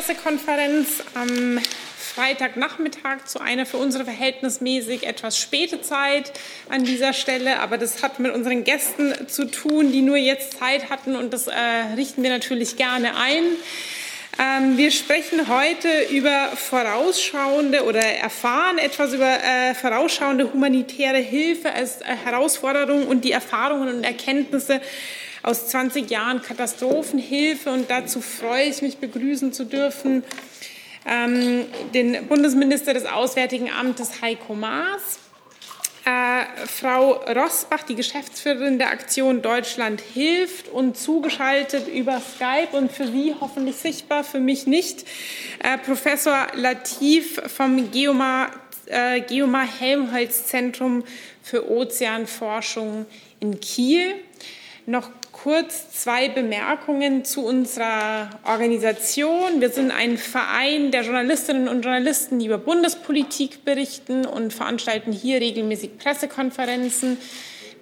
Pressekonferenz am Freitagnachmittag zu einer für unsere verhältnismäßig etwas späte Zeit an dieser Stelle. Aber das hat mit unseren Gästen zu tun, die nur jetzt Zeit hatten und das äh, richten wir natürlich gerne ein. Ähm, wir sprechen heute über vorausschauende oder erfahren etwas über äh, vorausschauende humanitäre Hilfe als äh, Herausforderung und die Erfahrungen und Erkenntnisse aus 20 Jahren Katastrophenhilfe. Und dazu freue ich mich, begrüßen zu dürfen ähm, den Bundesminister des Auswärtigen Amtes Heiko Maas, äh, Frau Rosbach, die Geschäftsführerin der Aktion Deutschland hilft und zugeschaltet über Skype und für Sie hoffentlich sichtbar, für mich nicht, äh, Professor Latif vom Geomar, äh, Geomar Helmholtz Zentrum für Ozeanforschung in Kiel. Noch kurz zwei Bemerkungen zu unserer Organisation. Wir sind ein Verein der Journalistinnen und Journalisten, die über Bundespolitik berichten und veranstalten hier regelmäßig Pressekonferenzen.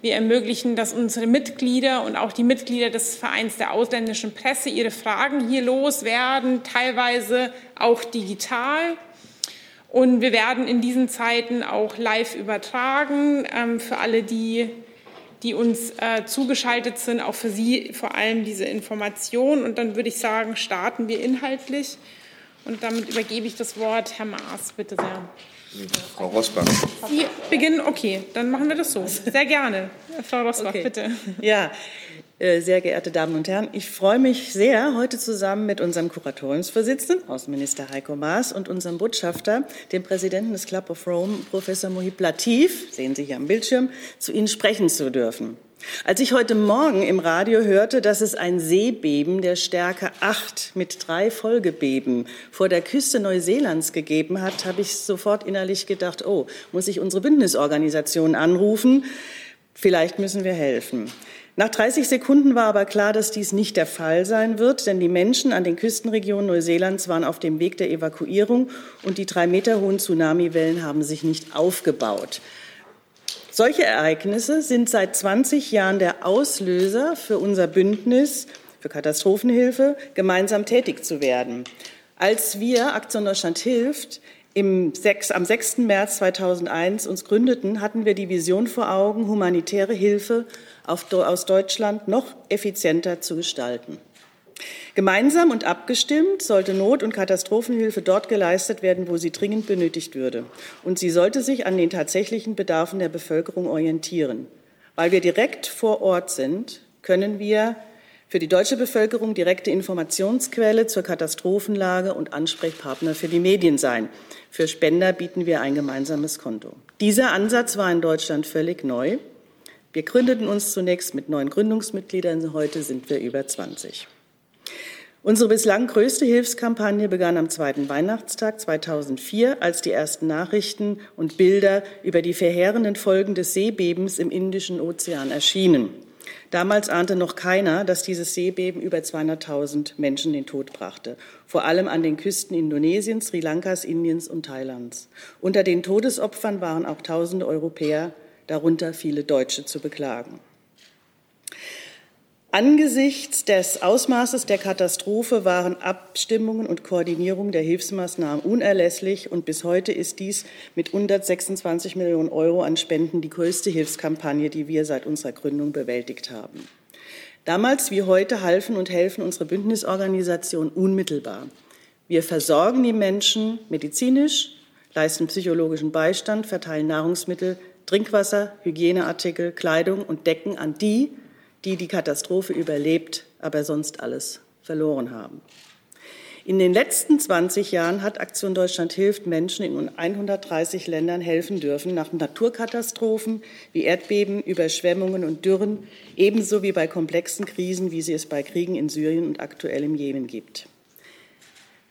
Wir ermöglichen, dass unsere Mitglieder und auch die Mitglieder des Vereins der ausländischen Presse ihre Fragen hier loswerden, teilweise auch digital. Und wir werden in diesen Zeiten auch live übertragen ähm, für alle, die die uns äh, zugeschaltet sind, auch für Sie vor allem diese Information. Und dann würde ich sagen, starten wir inhaltlich. Und damit übergebe ich das Wort Herr Maas, bitte sehr. Frau Rosbach. Sie beginnen, okay, dann machen wir das so. Sehr gerne. Frau Rosbach, okay. bitte. Ja, sehr geehrte Damen und Herren, ich freue mich sehr, heute zusammen mit unserem Kuratoriumsvorsitzenden, Außenminister Heiko Maas, und unserem Botschafter, dem Präsidenten des Club of Rome, Professor Mohib Latif, sehen Sie hier am Bildschirm, zu Ihnen sprechen zu dürfen. Als ich heute Morgen im Radio hörte, dass es ein Seebeben der Stärke 8 mit drei Folgebeben vor der Küste Neuseelands gegeben hat, habe ich sofort innerlich gedacht, oh, muss ich unsere Bündnisorganisation anrufen? Vielleicht müssen wir helfen. Nach 30 Sekunden war aber klar, dass dies nicht der Fall sein wird, denn die Menschen an den Küstenregionen Neuseelands waren auf dem Weg der Evakuierung und die drei Meter hohen Tsunamiwellen haben sich nicht aufgebaut. Solche Ereignisse sind seit 20 Jahren der Auslöser für unser Bündnis für Katastrophenhilfe, gemeinsam tätig zu werden. Als wir Aktion Deutschland hilft im 6, am 6. März 2001 uns gründeten, hatten wir die Vision vor Augen, humanitäre Hilfe auf, aus Deutschland noch effizienter zu gestalten. Gemeinsam und abgestimmt sollte Not- und Katastrophenhilfe dort geleistet werden, wo sie dringend benötigt würde. Und sie sollte sich an den tatsächlichen Bedarfen der Bevölkerung orientieren. Weil wir direkt vor Ort sind, können wir für die deutsche Bevölkerung direkte Informationsquelle zur Katastrophenlage und Ansprechpartner für die Medien sein. Für Spender bieten wir ein gemeinsames Konto. Dieser Ansatz war in Deutschland völlig neu. Wir gründeten uns zunächst mit neun Gründungsmitgliedern, heute sind wir über 20. Unsere bislang größte Hilfskampagne begann am zweiten Weihnachtstag 2004, als die ersten Nachrichten und Bilder über die verheerenden Folgen des Seebebens im Indischen Ozean erschienen. Damals ahnte noch keiner, dass dieses Seebeben über 200.000 Menschen den Tod brachte, vor allem an den Küsten Indonesiens, Sri Lankas, Indiens und Thailands. Unter den Todesopfern waren auch tausende Europäer, darunter viele Deutsche, zu beklagen. Angesichts des Ausmaßes der Katastrophe waren Abstimmungen und Koordinierung der Hilfsmaßnahmen unerlässlich und bis heute ist dies mit 126 Millionen Euro an Spenden die größte Hilfskampagne, die wir seit unserer Gründung bewältigt haben. Damals wie heute halfen und helfen unsere Bündnisorganisationen unmittelbar. Wir versorgen die Menschen medizinisch, leisten psychologischen Beistand, verteilen Nahrungsmittel, Trinkwasser, Hygieneartikel, Kleidung und Decken an die, die die Katastrophe überlebt, aber sonst alles verloren haben. In den letzten 20 Jahren hat Aktion Deutschland hilft Menschen in 130 Ländern helfen dürfen, nach Naturkatastrophen wie Erdbeben, Überschwemmungen und Dürren, ebenso wie bei komplexen Krisen, wie sie es bei Kriegen in Syrien und aktuell im Jemen gibt.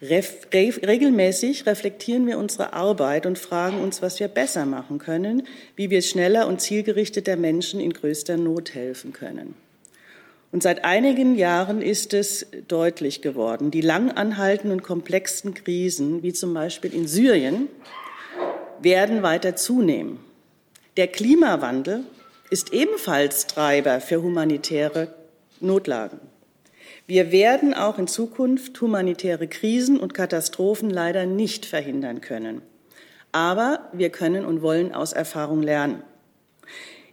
Ref, re, regelmäßig reflektieren wir unsere Arbeit und fragen uns, was wir besser machen können, wie wir schneller und zielgerichteter Menschen in größter Not helfen können. Und seit einigen Jahren ist es deutlich geworden, die lang anhaltenden komplexen Krisen, wie zum Beispiel in Syrien, werden weiter zunehmen. Der Klimawandel ist ebenfalls Treiber für humanitäre Notlagen. Wir werden auch in Zukunft humanitäre Krisen und Katastrophen leider nicht verhindern können. Aber wir können und wollen aus Erfahrung lernen.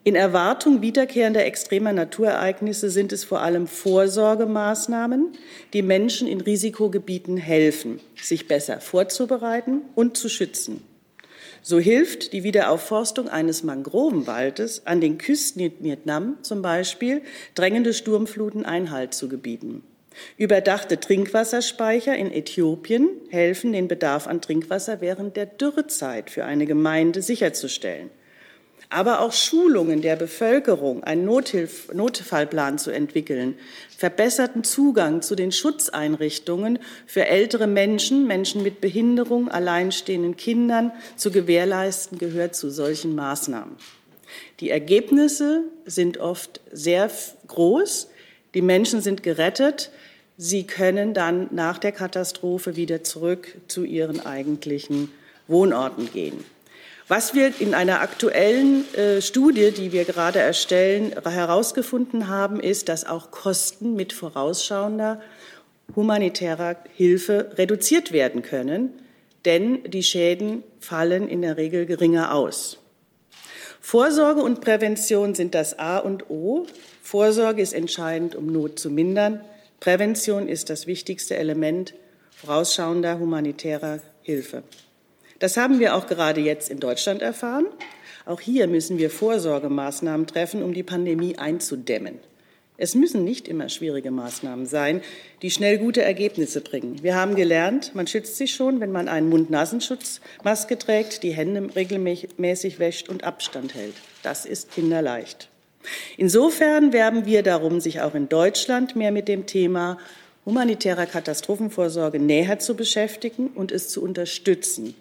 In Erwartung wiederkehrender extremer Naturereignisse sind es vor allem Vorsorgemaßnahmen, die Menschen in Risikogebieten helfen, sich besser vorzubereiten und zu schützen. So hilft die Wiederaufforstung eines Mangrovenwaldes an den Küsten in Vietnam zum Beispiel, drängende Sturmfluten Einhalt zu gebieten. Überdachte Trinkwasserspeicher in Äthiopien helfen, den Bedarf an Trinkwasser während der Dürrezeit für eine Gemeinde sicherzustellen aber auch Schulungen der Bevölkerung, einen Nothilf Notfallplan zu entwickeln, verbesserten Zugang zu den Schutzeinrichtungen für ältere Menschen, Menschen mit Behinderung, alleinstehenden Kindern zu gewährleisten, gehört zu solchen Maßnahmen. Die Ergebnisse sind oft sehr groß. Die Menschen sind gerettet. Sie können dann nach der Katastrophe wieder zurück zu ihren eigentlichen Wohnorten gehen. Was wir in einer aktuellen äh, Studie, die wir gerade erstellen, herausgefunden haben, ist, dass auch Kosten mit vorausschauender humanitärer Hilfe reduziert werden können, denn die Schäden fallen in der Regel geringer aus. Vorsorge und Prävention sind das A und O. Vorsorge ist entscheidend, um Not zu mindern. Prävention ist das wichtigste Element vorausschauender humanitärer Hilfe. Das haben wir auch gerade jetzt in Deutschland erfahren. Auch hier müssen wir Vorsorgemaßnahmen treffen, um die Pandemie einzudämmen. Es müssen nicht immer schwierige Maßnahmen sein, die schnell gute Ergebnisse bringen. Wir haben gelernt, man schützt sich schon, wenn man einen Mund-Nasenschutzmaske trägt, die Hände regelmäßig wäscht und Abstand hält. Das ist kinderleicht. Insofern werben wir darum, sich auch in Deutschland mehr mit dem Thema humanitärer Katastrophenvorsorge näher zu beschäftigen und es zu unterstützen.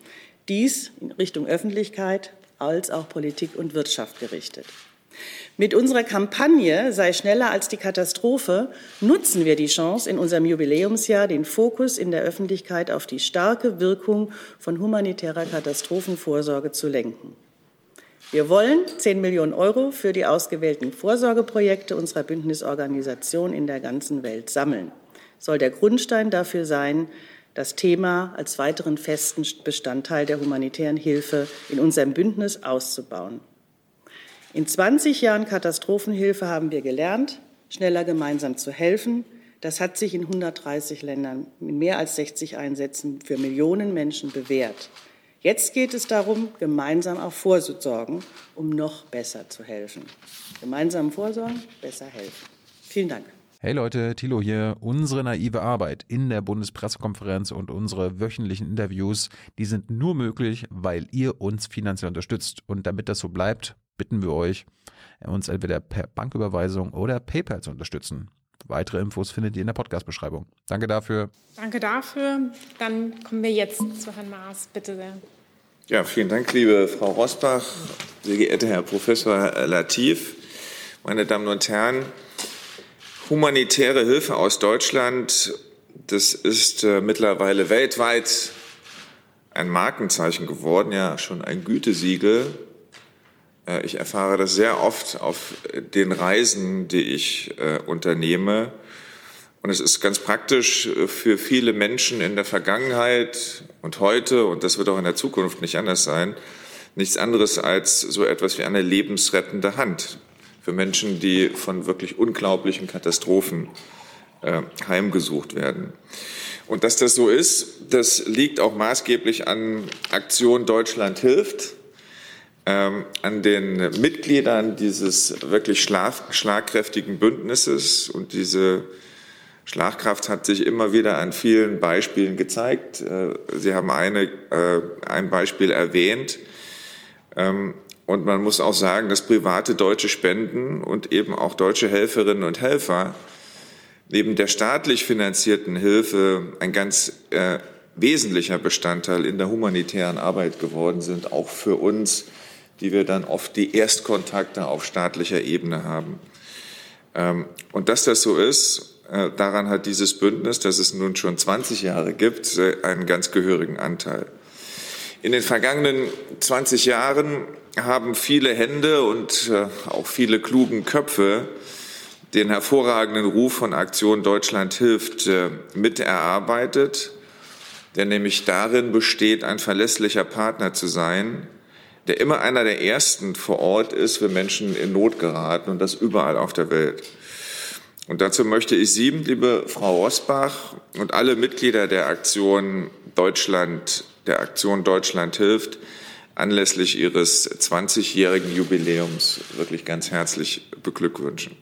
Dies in Richtung Öffentlichkeit als auch Politik und Wirtschaft gerichtet. Mit unserer Kampagne Sei schneller als die Katastrophe nutzen wir die Chance, in unserem Jubiläumsjahr den Fokus in der Öffentlichkeit auf die starke Wirkung von humanitärer Katastrophenvorsorge zu lenken. Wir wollen 10 Millionen Euro für die ausgewählten Vorsorgeprojekte unserer Bündnisorganisation in der ganzen Welt sammeln. Soll der Grundstein dafür sein, das Thema als weiteren festen Bestandteil der humanitären Hilfe in unserem Bündnis auszubauen. In 20 Jahren Katastrophenhilfe haben wir gelernt, schneller gemeinsam zu helfen. Das hat sich in 130 Ländern in mehr als 60 Einsätzen für Millionen Menschen bewährt. Jetzt geht es darum, gemeinsam auch vorzusorgen, um noch besser zu helfen. Gemeinsam vorsorgen, besser helfen. Vielen Dank. Hey Leute, Thilo hier. Unsere naive Arbeit in der Bundespressekonferenz und unsere wöchentlichen Interviews, die sind nur möglich, weil ihr uns finanziell unterstützt. Und damit das so bleibt, bitten wir euch, uns entweder per Banküberweisung oder PayPal zu unterstützen. Weitere Infos findet ihr in der Podcast-Beschreibung. Danke dafür. Danke dafür. Dann kommen wir jetzt zu Herrn Maas. Bitte sehr. Ja, vielen Dank, liebe Frau Rosbach, sehr geehrter Herr Professor Latif, meine Damen und Herren humanitäre Hilfe aus Deutschland, das ist äh, mittlerweile weltweit ein Markenzeichen geworden, ja schon ein Gütesiegel. Äh, ich erfahre das sehr oft auf den Reisen, die ich äh, unternehme. Und es ist ganz praktisch für viele Menschen in der Vergangenheit und heute, und das wird auch in der Zukunft nicht anders sein, nichts anderes als so etwas wie eine lebensrettende Hand für Menschen, die von wirklich unglaublichen Katastrophen äh, heimgesucht werden. Und dass das so ist, das liegt auch maßgeblich an Aktion Deutschland hilft, ähm, an den Mitgliedern dieses wirklich schlagkräftigen Bündnisses. Und diese Schlagkraft hat sich immer wieder an vielen Beispielen gezeigt. Äh, Sie haben eine, äh, ein Beispiel erwähnt. Ähm, und man muss auch sagen, dass private deutsche Spenden und eben auch deutsche Helferinnen und Helfer neben der staatlich finanzierten Hilfe ein ganz äh, wesentlicher Bestandteil in der humanitären Arbeit geworden sind, auch für uns, die wir dann oft die Erstkontakte auf staatlicher Ebene haben. Ähm, und dass das so ist, äh, daran hat dieses Bündnis, das es nun schon 20 Jahre gibt, äh, einen ganz gehörigen Anteil. In den vergangenen 20 Jahren haben viele Hände und äh, auch viele klugen Köpfe den hervorragenden Ruf von Aktion Deutschland hilft äh, miterarbeitet, der nämlich darin besteht, ein verlässlicher Partner zu sein, der immer einer der ersten vor Ort ist, wenn Menschen in Not geraten und das überall auf der Welt. Und dazu möchte ich Sie, liebe Frau Rosbach und alle Mitglieder der Aktion Deutschland, der Aktion Deutschland hilft, anlässlich Ihres 20-jährigen Jubiläums wirklich ganz herzlich beglückwünschen.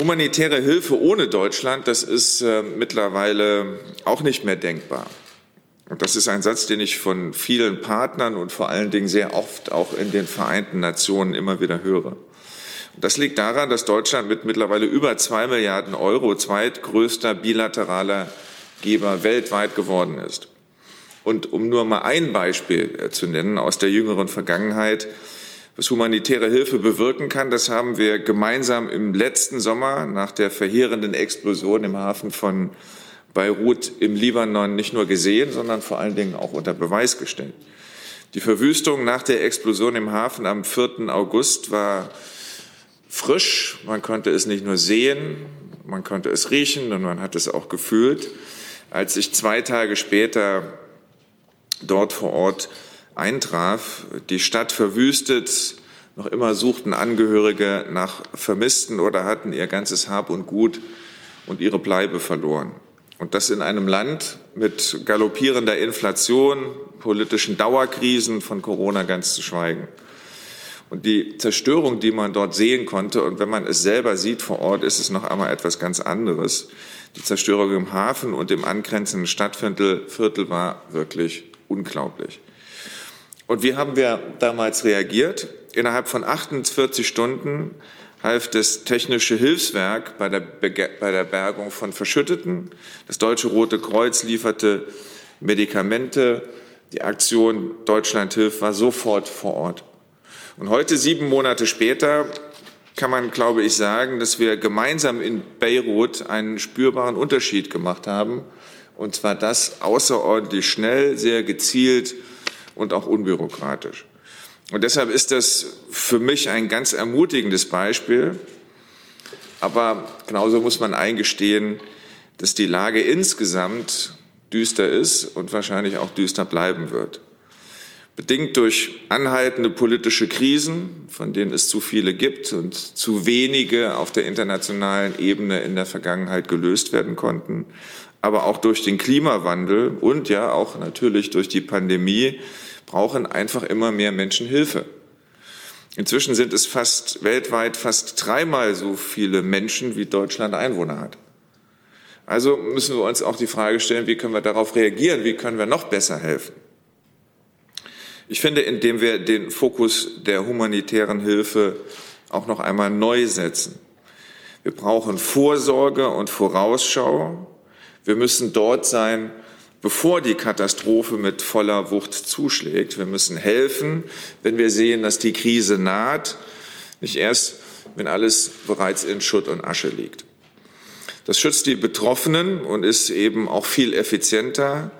Humanitäre Hilfe ohne Deutschland, das ist äh, mittlerweile auch nicht mehr denkbar. Und das ist ein Satz, den ich von vielen Partnern und vor allen Dingen sehr oft auch in den Vereinten Nationen immer wieder höre. Das liegt daran, dass Deutschland mit mittlerweile über zwei Milliarden Euro zweitgrößter bilateraler Geber weltweit geworden ist. Und um nur mal ein Beispiel äh, zu nennen aus der jüngeren Vergangenheit, was humanitäre Hilfe bewirken kann, das haben wir gemeinsam im letzten Sommer nach der verheerenden Explosion im Hafen von Beirut im Libanon nicht nur gesehen, sondern vor allen Dingen auch unter Beweis gestellt. Die Verwüstung nach der Explosion im Hafen am 4. August war frisch. Man konnte es nicht nur sehen, man konnte es riechen und man hat es auch gefühlt. Als sich zwei Tage später dort vor Ort eintraf, die Stadt verwüstet, noch immer suchten Angehörige nach Vermissten oder hatten ihr ganzes Hab und Gut und ihre Bleibe verloren. Und das in einem Land mit galoppierender Inflation, politischen Dauerkrisen, von Corona ganz zu schweigen. Und die Zerstörung, die man dort sehen konnte, und wenn man es selber sieht vor Ort, ist es noch einmal etwas ganz anderes. Die Zerstörung im Hafen und im angrenzenden Stadtviertel Viertel war wirklich unglaublich. Und wie haben wir damals reagiert? Innerhalb von 48 Stunden half das Technische Hilfswerk bei der, bei der Bergung von Verschütteten. Das Deutsche Rote Kreuz lieferte Medikamente. Die Aktion Deutschland hilft war sofort vor Ort. Und heute, sieben Monate später, kann man, glaube ich, sagen, dass wir gemeinsam in Beirut einen spürbaren Unterschied gemacht haben. Und zwar das außerordentlich schnell, sehr gezielt und auch unbürokratisch. Und deshalb ist das für mich ein ganz ermutigendes Beispiel. Aber genauso muss man eingestehen, dass die Lage insgesamt düster ist und wahrscheinlich auch düster bleiben wird. Bedingt durch anhaltende politische Krisen, von denen es zu viele gibt und zu wenige auf der internationalen Ebene in der Vergangenheit gelöst werden konnten, aber auch durch den Klimawandel und ja auch natürlich durch die Pandemie brauchen einfach immer mehr Menschen Hilfe. Inzwischen sind es fast weltweit fast dreimal so viele Menschen, wie Deutschland Einwohner hat. Also müssen wir uns auch die Frage stellen, wie können wir darauf reagieren? Wie können wir noch besser helfen? Ich finde, indem wir den Fokus der humanitären Hilfe auch noch einmal neu setzen. Wir brauchen Vorsorge und Vorausschau. Wir müssen dort sein, bevor die Katastrophe mit voller Wucht zuschlägt. Wir müssen helfen, wenn wir sehen, dass die Krise naht, nicht erst, wenn alles bereits in Schutt und Asche liegt. Das schützt die Betroffenen und ist eben auch viel effizienter.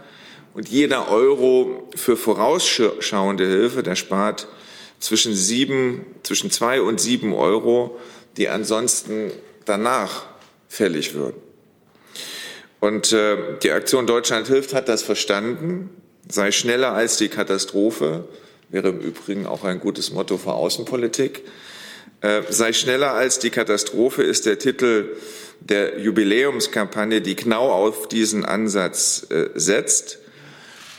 Und jeder Euro für vorausschauende Hilfe, der spart zwischen sieben, zwischen zwei und sieben Euro, die ansonsten danach fällig würden. Und äh, die Aktion Deutschland hilft hat das verstanden. Sei schneller als die Katastrophe wäre im Übrigen auch ein gutes Motto für Außenpolitik. Äh, sei schneller als die Katastrophe ist der Titel der Jubiläumskampagne, die genau auf diesen Ansatz äh, setzt.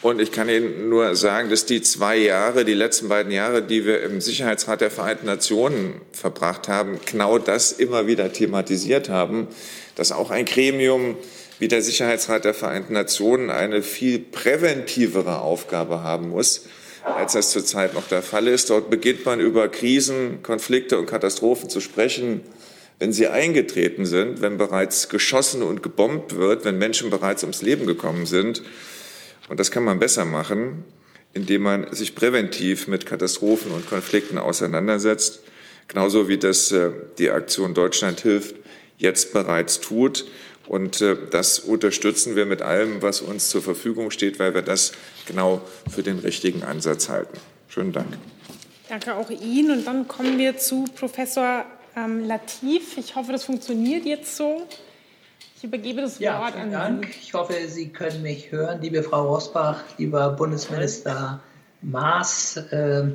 Und ich kann Ihnen nur sagen, dass die zwei Jahre, die letzten beiden Jahre, die wir im Sicherheitsrat der Vereinten Nationen verbracht haben, genau das immer wieder thematisiert haben, dass auch ein Gremium wie der Sicherheitsrat der Vereinten Nationen eine viel präventivere Aufgabe haben muss, als das zurzeit noch der Fall ist. Dort beginnt man über Krisen, Konflikte und Katastrophen zu sprechen, wenn sie eingetreten sind, wenn bereits geschossen und gebombt wird, wenn Menschen bereits ums Leben gekommen sind. Und das kann man besser machen, indem man sich präventiv mit Katastrophen und Konflikten auseinandersetzt, genauso wie das äh, die Aktion Deutschland hilft jetzt bereits tut. Und äh, das unterstützen wir mit allem, was uns zur Verfügung steht, weil wir das genau für den richtigen Ansatz halten. Schönen Dank. Danke auch Ihnen. Und dann kommen wir zu Professor ähm, Latif. Ich hoffe, das funktioniert jetzt so. Ich übergebe das ja, Wort an Dank. Sie. Ich hoffe, Sie können mich hören, liebe Frau Rosbach, lieber Bundesminister Maas. Äh,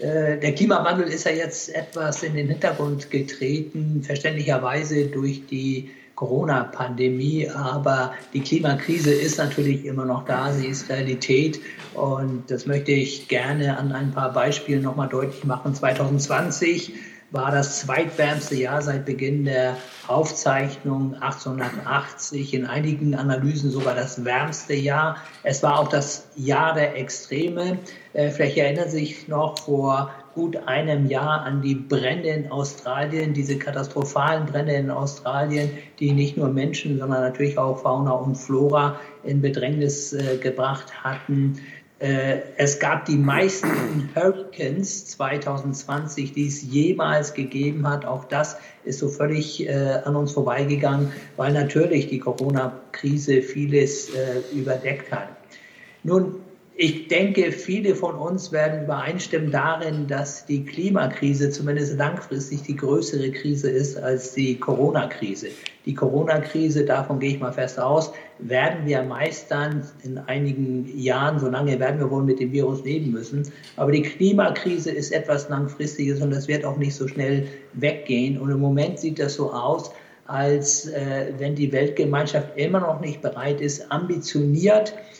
äh, der Klimawandel ist ja jetzt etwas in den Hintergrund getreten, verständlicherweise durch die Corona-Pandemie, aber die Klimakrise ist natürlich immer noch da, sie ist Realität und das möchte ich gerne an ein paar Beispielen nochmal deutlich machen. 2020 war das zweitwärmste Jahr seit Beginn der Aufzeichnung 1880, in einigen Analysen sogar das wärmste Jahr. Es war auch das Jahr der Extreme. Äh, vielleicht erinnern Sie sich noch vor gut einem Jahr an die Brände in Australien, diese katastrophalen Brände in Australien, die nicht nur Menschen, sondern natürlich auch Fauna und Flora in Bedrängnis äh, gebracht hatten. Äh, es gab die meisten Hurricanes 2020, die es jemals gegeben hat. Auch das ist so völlig äh, an uns vorbeigegangen, weil natürlich die Corona-Krise vieles äh, überdeckt hat. Nun, ich denke, viele von uns werden übereinstimmen darin, dass die Klimakrise zumindest langfristig die größere Krise ist als die Corona-Krise. Die Corona-Krise, davon gehe ich mal fest aus, werden wir meistern in einigen Jahren, solange werden wir wohl mit dem Virus leben müssen. Aber die Klimakrise ist etwas Langfristiges und das wird auch nicht so schnell weggehen. Und im Moment sieht das so aus, als äh, wenn die Weltgemeinschaft immer noch nicht bereit ist, ambitioniert äh,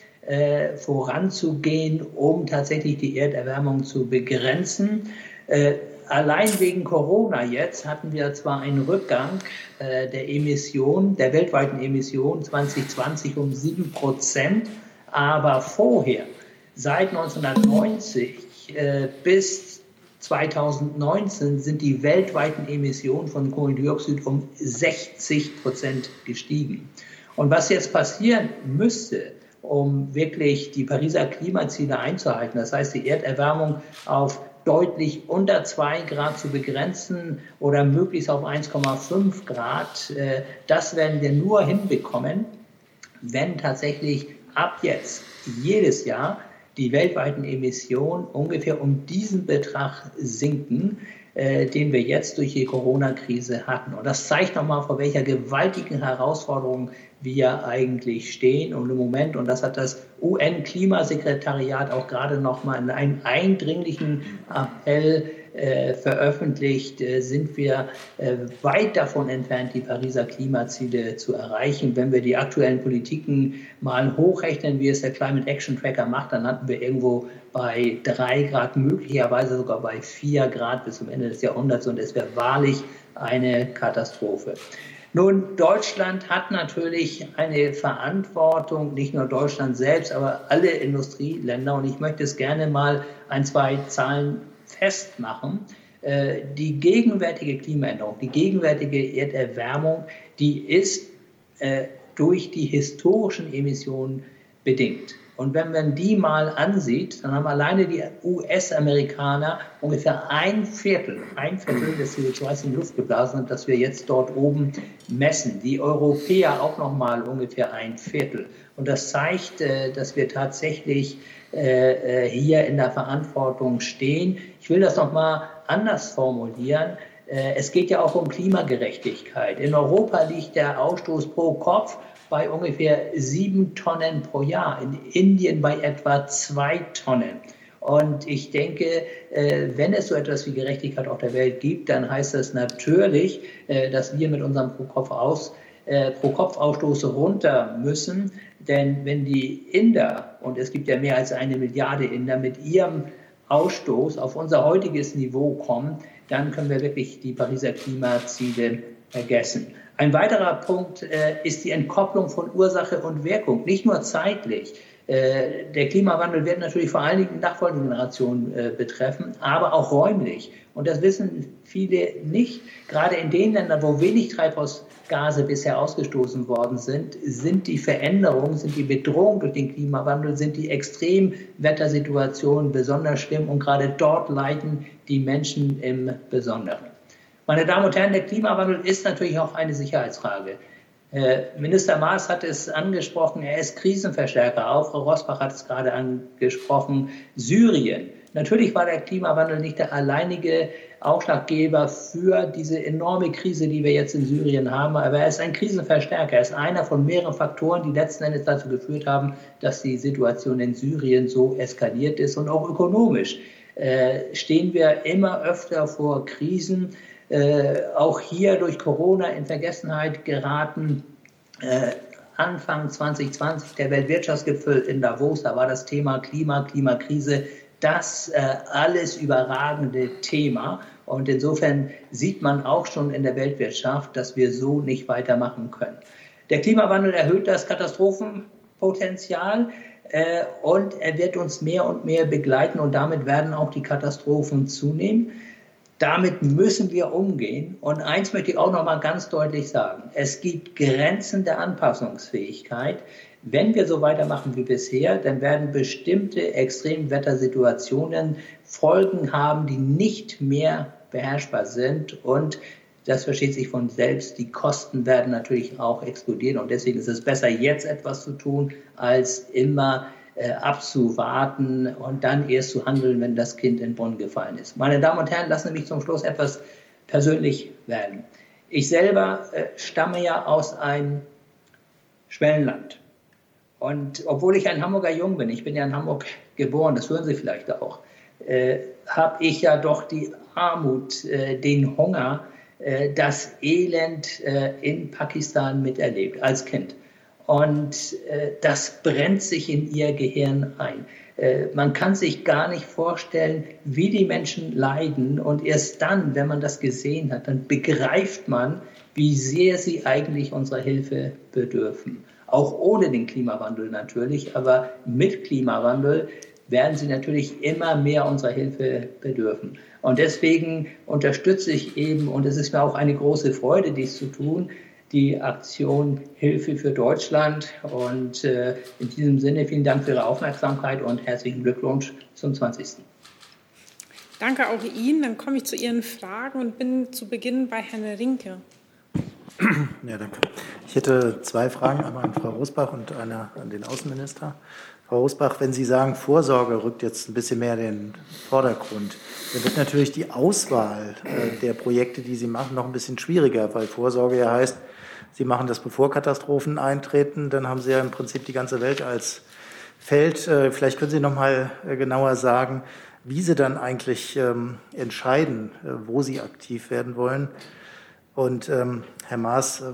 voranzugehen, um tatsächlich die Erderwärmung zu begrenzen. Äh, allein wegen Corona jetzt hatten wir zwar einen Rückgang äh, der Emissionen, der weltweiten Emissionen 2020 um 7 Prozent, aber vorher, seit 1990 äh, bis 2019 sind die weltweiten Emissionen von Kohlendioxid um 60 Prozent gestiegen. Und was jetzt passieren müsste, um wirklich die Pariser Klimaziele einzuhalten. Das heißt, die Erderwärmung auf deutlich unter zwei Grad zu begrenzen oder möglichst auf 1,5 Grad. Äh, das werden wir nur hinbekommen, wenn tatsächlich ab jetzt jedes Jahr die weltweiten Emissionen ungefähr um diesen Betrag sinken, äh, den wir jetzt durch die Corona-Krise hatten. Und das zeigt nochmal, vor welcher gewaltigen Herausforderung wir eigentlich stehen. Und im Moment, und das hat das UN-Klimasekretariat auch gerade nochmal in einem eindringlichen Appell äh, veröffentlicht, äh, sind wir äh, weit davon entfernt, die Pariser Klimaziele zu erreichen. Wenn wir die aktuellen Politiken mal hochrechnen, wie es der Climate Action Tracker macht, dann landen wir irgendwo bei drei Grad, möglicherweise sogar bei vier Grad bis zum Ende des Jahrhunderts. Und es wäre wahrlich eine Katastrophe. Nun, Deutschland hat natürlich eine Verantwortung, nicht nur Deutschland selbst, aber alle Industrieländer. Und ich möchte es gerne mal ein, zwei Zahlen festmachen. Äh, die gegenwärtige Klimaänderung, die gegenwärtige Erderwärmung, die ist äh, durch die historischen Emissionen bedingt. Und wenn man die mal ansieht, dann haben alleine die US-Amerikaner ungefähr ein Viertel, ein Viertel des CO2 in die Luft geblasen, das wir jetzt dort oben messen. Die Europäer auch noch mal ungefähr ein Viertel. Und das zeigt, äh, dass wir tatsächlich äh, äh, hier in der Verantwortung stehen. Ich will das noch mal anders formulieren. Es geht ja auch um Klimagerechtigkeit. In Europa liegt der Ausstoß pro Kopf bei ungefähr sieben Tonnen pro Jahr, in Indien bei etwa zwei Tonnen. Und ich denke, äh, wenn es so etwas wie Gerechtigkeit auf der Welt gibt, dann heißt das natürlich, äh, dass wir mit unserem Pro-Kopf-Aus äh, Pro-Kopf-Ausstoß runter müssen. Denn wenn die Inder, und es gibt ja mehr als eine Milliarde Inder, mit ihrem Ausstoß auf unser heutiges Niveau kommen, dann können wir wirklich die Pariser Klimaziele vergessen. Ein weiterer Punkt äh, ist die Entkopplung von Ursache und Wirkung, nicht nur zeitlich. Äh, der Klimawandel wird natürlich vor allen Dingen nachfolgende Generationen äh, betreffen, aber auch räumlich. Und das wissen viele nicht. Gerade in den Ländern, wo wenig Treibhausgase bisher ausgestoßen worden sind, sind die Veränderungen, sind die Bedrohungen durch den Klimawandel, sind die Extremwettersituationen besonders schlimm und gerade dort leiden die Menschen im Besonderen. Meine Damen und Herren, der Klimawandel ist natürlich auch eine Sicherheitsfrage. Minister Maas hat es angesprochen, er ist Krisenverstärker. Auch Frau Rosbach hat es gerade angesprochen. Syrien. Natürlich war der Klimawandel nicht der alleinige Ausschlaggeber für diese enorme Krise, die wir jetzt in Syrien haben. Aber er ist ein Krisenverstärker. Er ist einer von mehreren Faktoren, die letzten Endes dazu geführt haben, dass die Situation in Syrien so eskaliert ist. Und auch ökonomisch äh, stehen wir immer öfter vor Krisen. Äh, auch hier durch Corona in Vergessenheit geraten. Äh, Anfang 2020 der Weltwirtschaftsgipfel in Davos, da war das Thema Klima, Klimakrise das äh, alles überragende Thema. Und insofern sieht man auch schon in der Weltwirtschaft, dass wir so nicht weitermachen können. Der Klimawandel erhöht das Katastrophenpotenzial äh, und er wird uns mehr und mehr begleiten und damit werden auch die Katastrophen zunehmen. Damit müssen wir umgehen. Und eins möchte ich auch noch mal ganz deutlich sagen. Es gibt Grenzen der Anpassungsfähigkeit. Wenn wir so weitermachen wie bisher, dann werden bestimmte Extremwettersituationen Folgen haben, die nicht mehr beherrschbar sind und das versteht sich von selbst. Die Kosten werden natürlich auch explodieren und deswegen ist es besser, jetzt etwas zu tun, als immer äh, abzuwarten und dann erst zu handeln, wenn das Kind in Bonn gefallen ist. Meine Damen und Herren, lassen Sie mich zum Schluss etwas persönlich werden. Ich selber äh, stamme ja aus einem Schwellenland. Und obwohl ich ein Hamburger Jung bin, ich bin ja in Hamburg geboren, das hören Sie vielleicht auch, äh, habe ich ja doch die Armut, äh, den Hunger, äh, das Elend äh, in Pakistan miterlebt als Kind. Und äh, das brennt sich in ihr Gehirn ein. Äh, man kann sich gar nicht vorstellen, wie die Menschen leiden. Und erst dann, wenn man das gesehen hat, dann begreift man, wie sehr sie eigentlich unserer Hilfe bedürfen auch ohne den Klimawandel natürlich, aber mit Klimawandel werden sie natürlich immer mehr unserer Hilfe bedürfen. Und deswegen unterstütze ich eben, und es ist mir auch eine große Freude, dies zu tun, die Aktion Hilfe für Deutschland. Und äh, in diesem Sinne vielen Dank für Ihre Aufmerksamkeit und herzlichen Glückwunsch zum 20. Danke auch Ihnen. Dann komme ich zu Ihren Fragen und bin zu Beginn bei Herrn Rinke. Ja, danke. Ich hätte zwei Fragen, einmal an Frau Rosbach und eine an den Außenminister. Frau Rosbach, wenn Sie sagen, Vorsorge rückt jetzt ein bisschen mehr in den Vordergrund, dann wird natürlich die Auswahl äh, der Projekte, die Sie machen, noch ein bisschen schwieriger, weil Vorsorge ja heißt, Sie machen das, bevor Katastrophen eintreten, dann haben Sie ja im Prinzip die ganze Welt als Feld. Äh, vielleicht können Sie noch mal äh, genauer sagen, wie Sie dann eigentlich ähm, entscheiden, wo Sie aktiv werden wollen. Und ähm, Herr Maas, äh,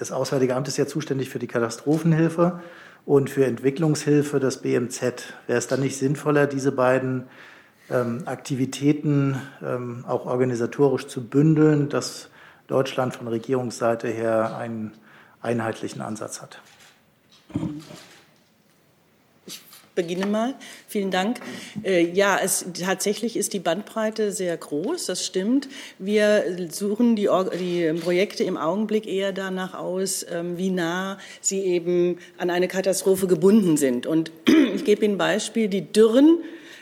das Auswärtige Amt ist ja zuständig für die Katastrophenhilfe und für Entwicklungshilfe das BMZ. Wäre es dann nicht sinnvoller, diese beiden ähm, Aktivitäten ähm, auch organisatorisch zu bündeln, dass Deutschland von Regierungsseite her einen einheitlichen Ansatz hat? Beginne mal. Vielen Dank. Äh, ja, es, tatsächlich ist die Bandbreite sehr groß, das stimmt. Wir suchen die, die Projekte im Augenblick eher danach aus, ähm, wie nah sie eben an eine Katastrophe gebunden sind. Und ich gebe Ihnen ein Beispiel, die Dürren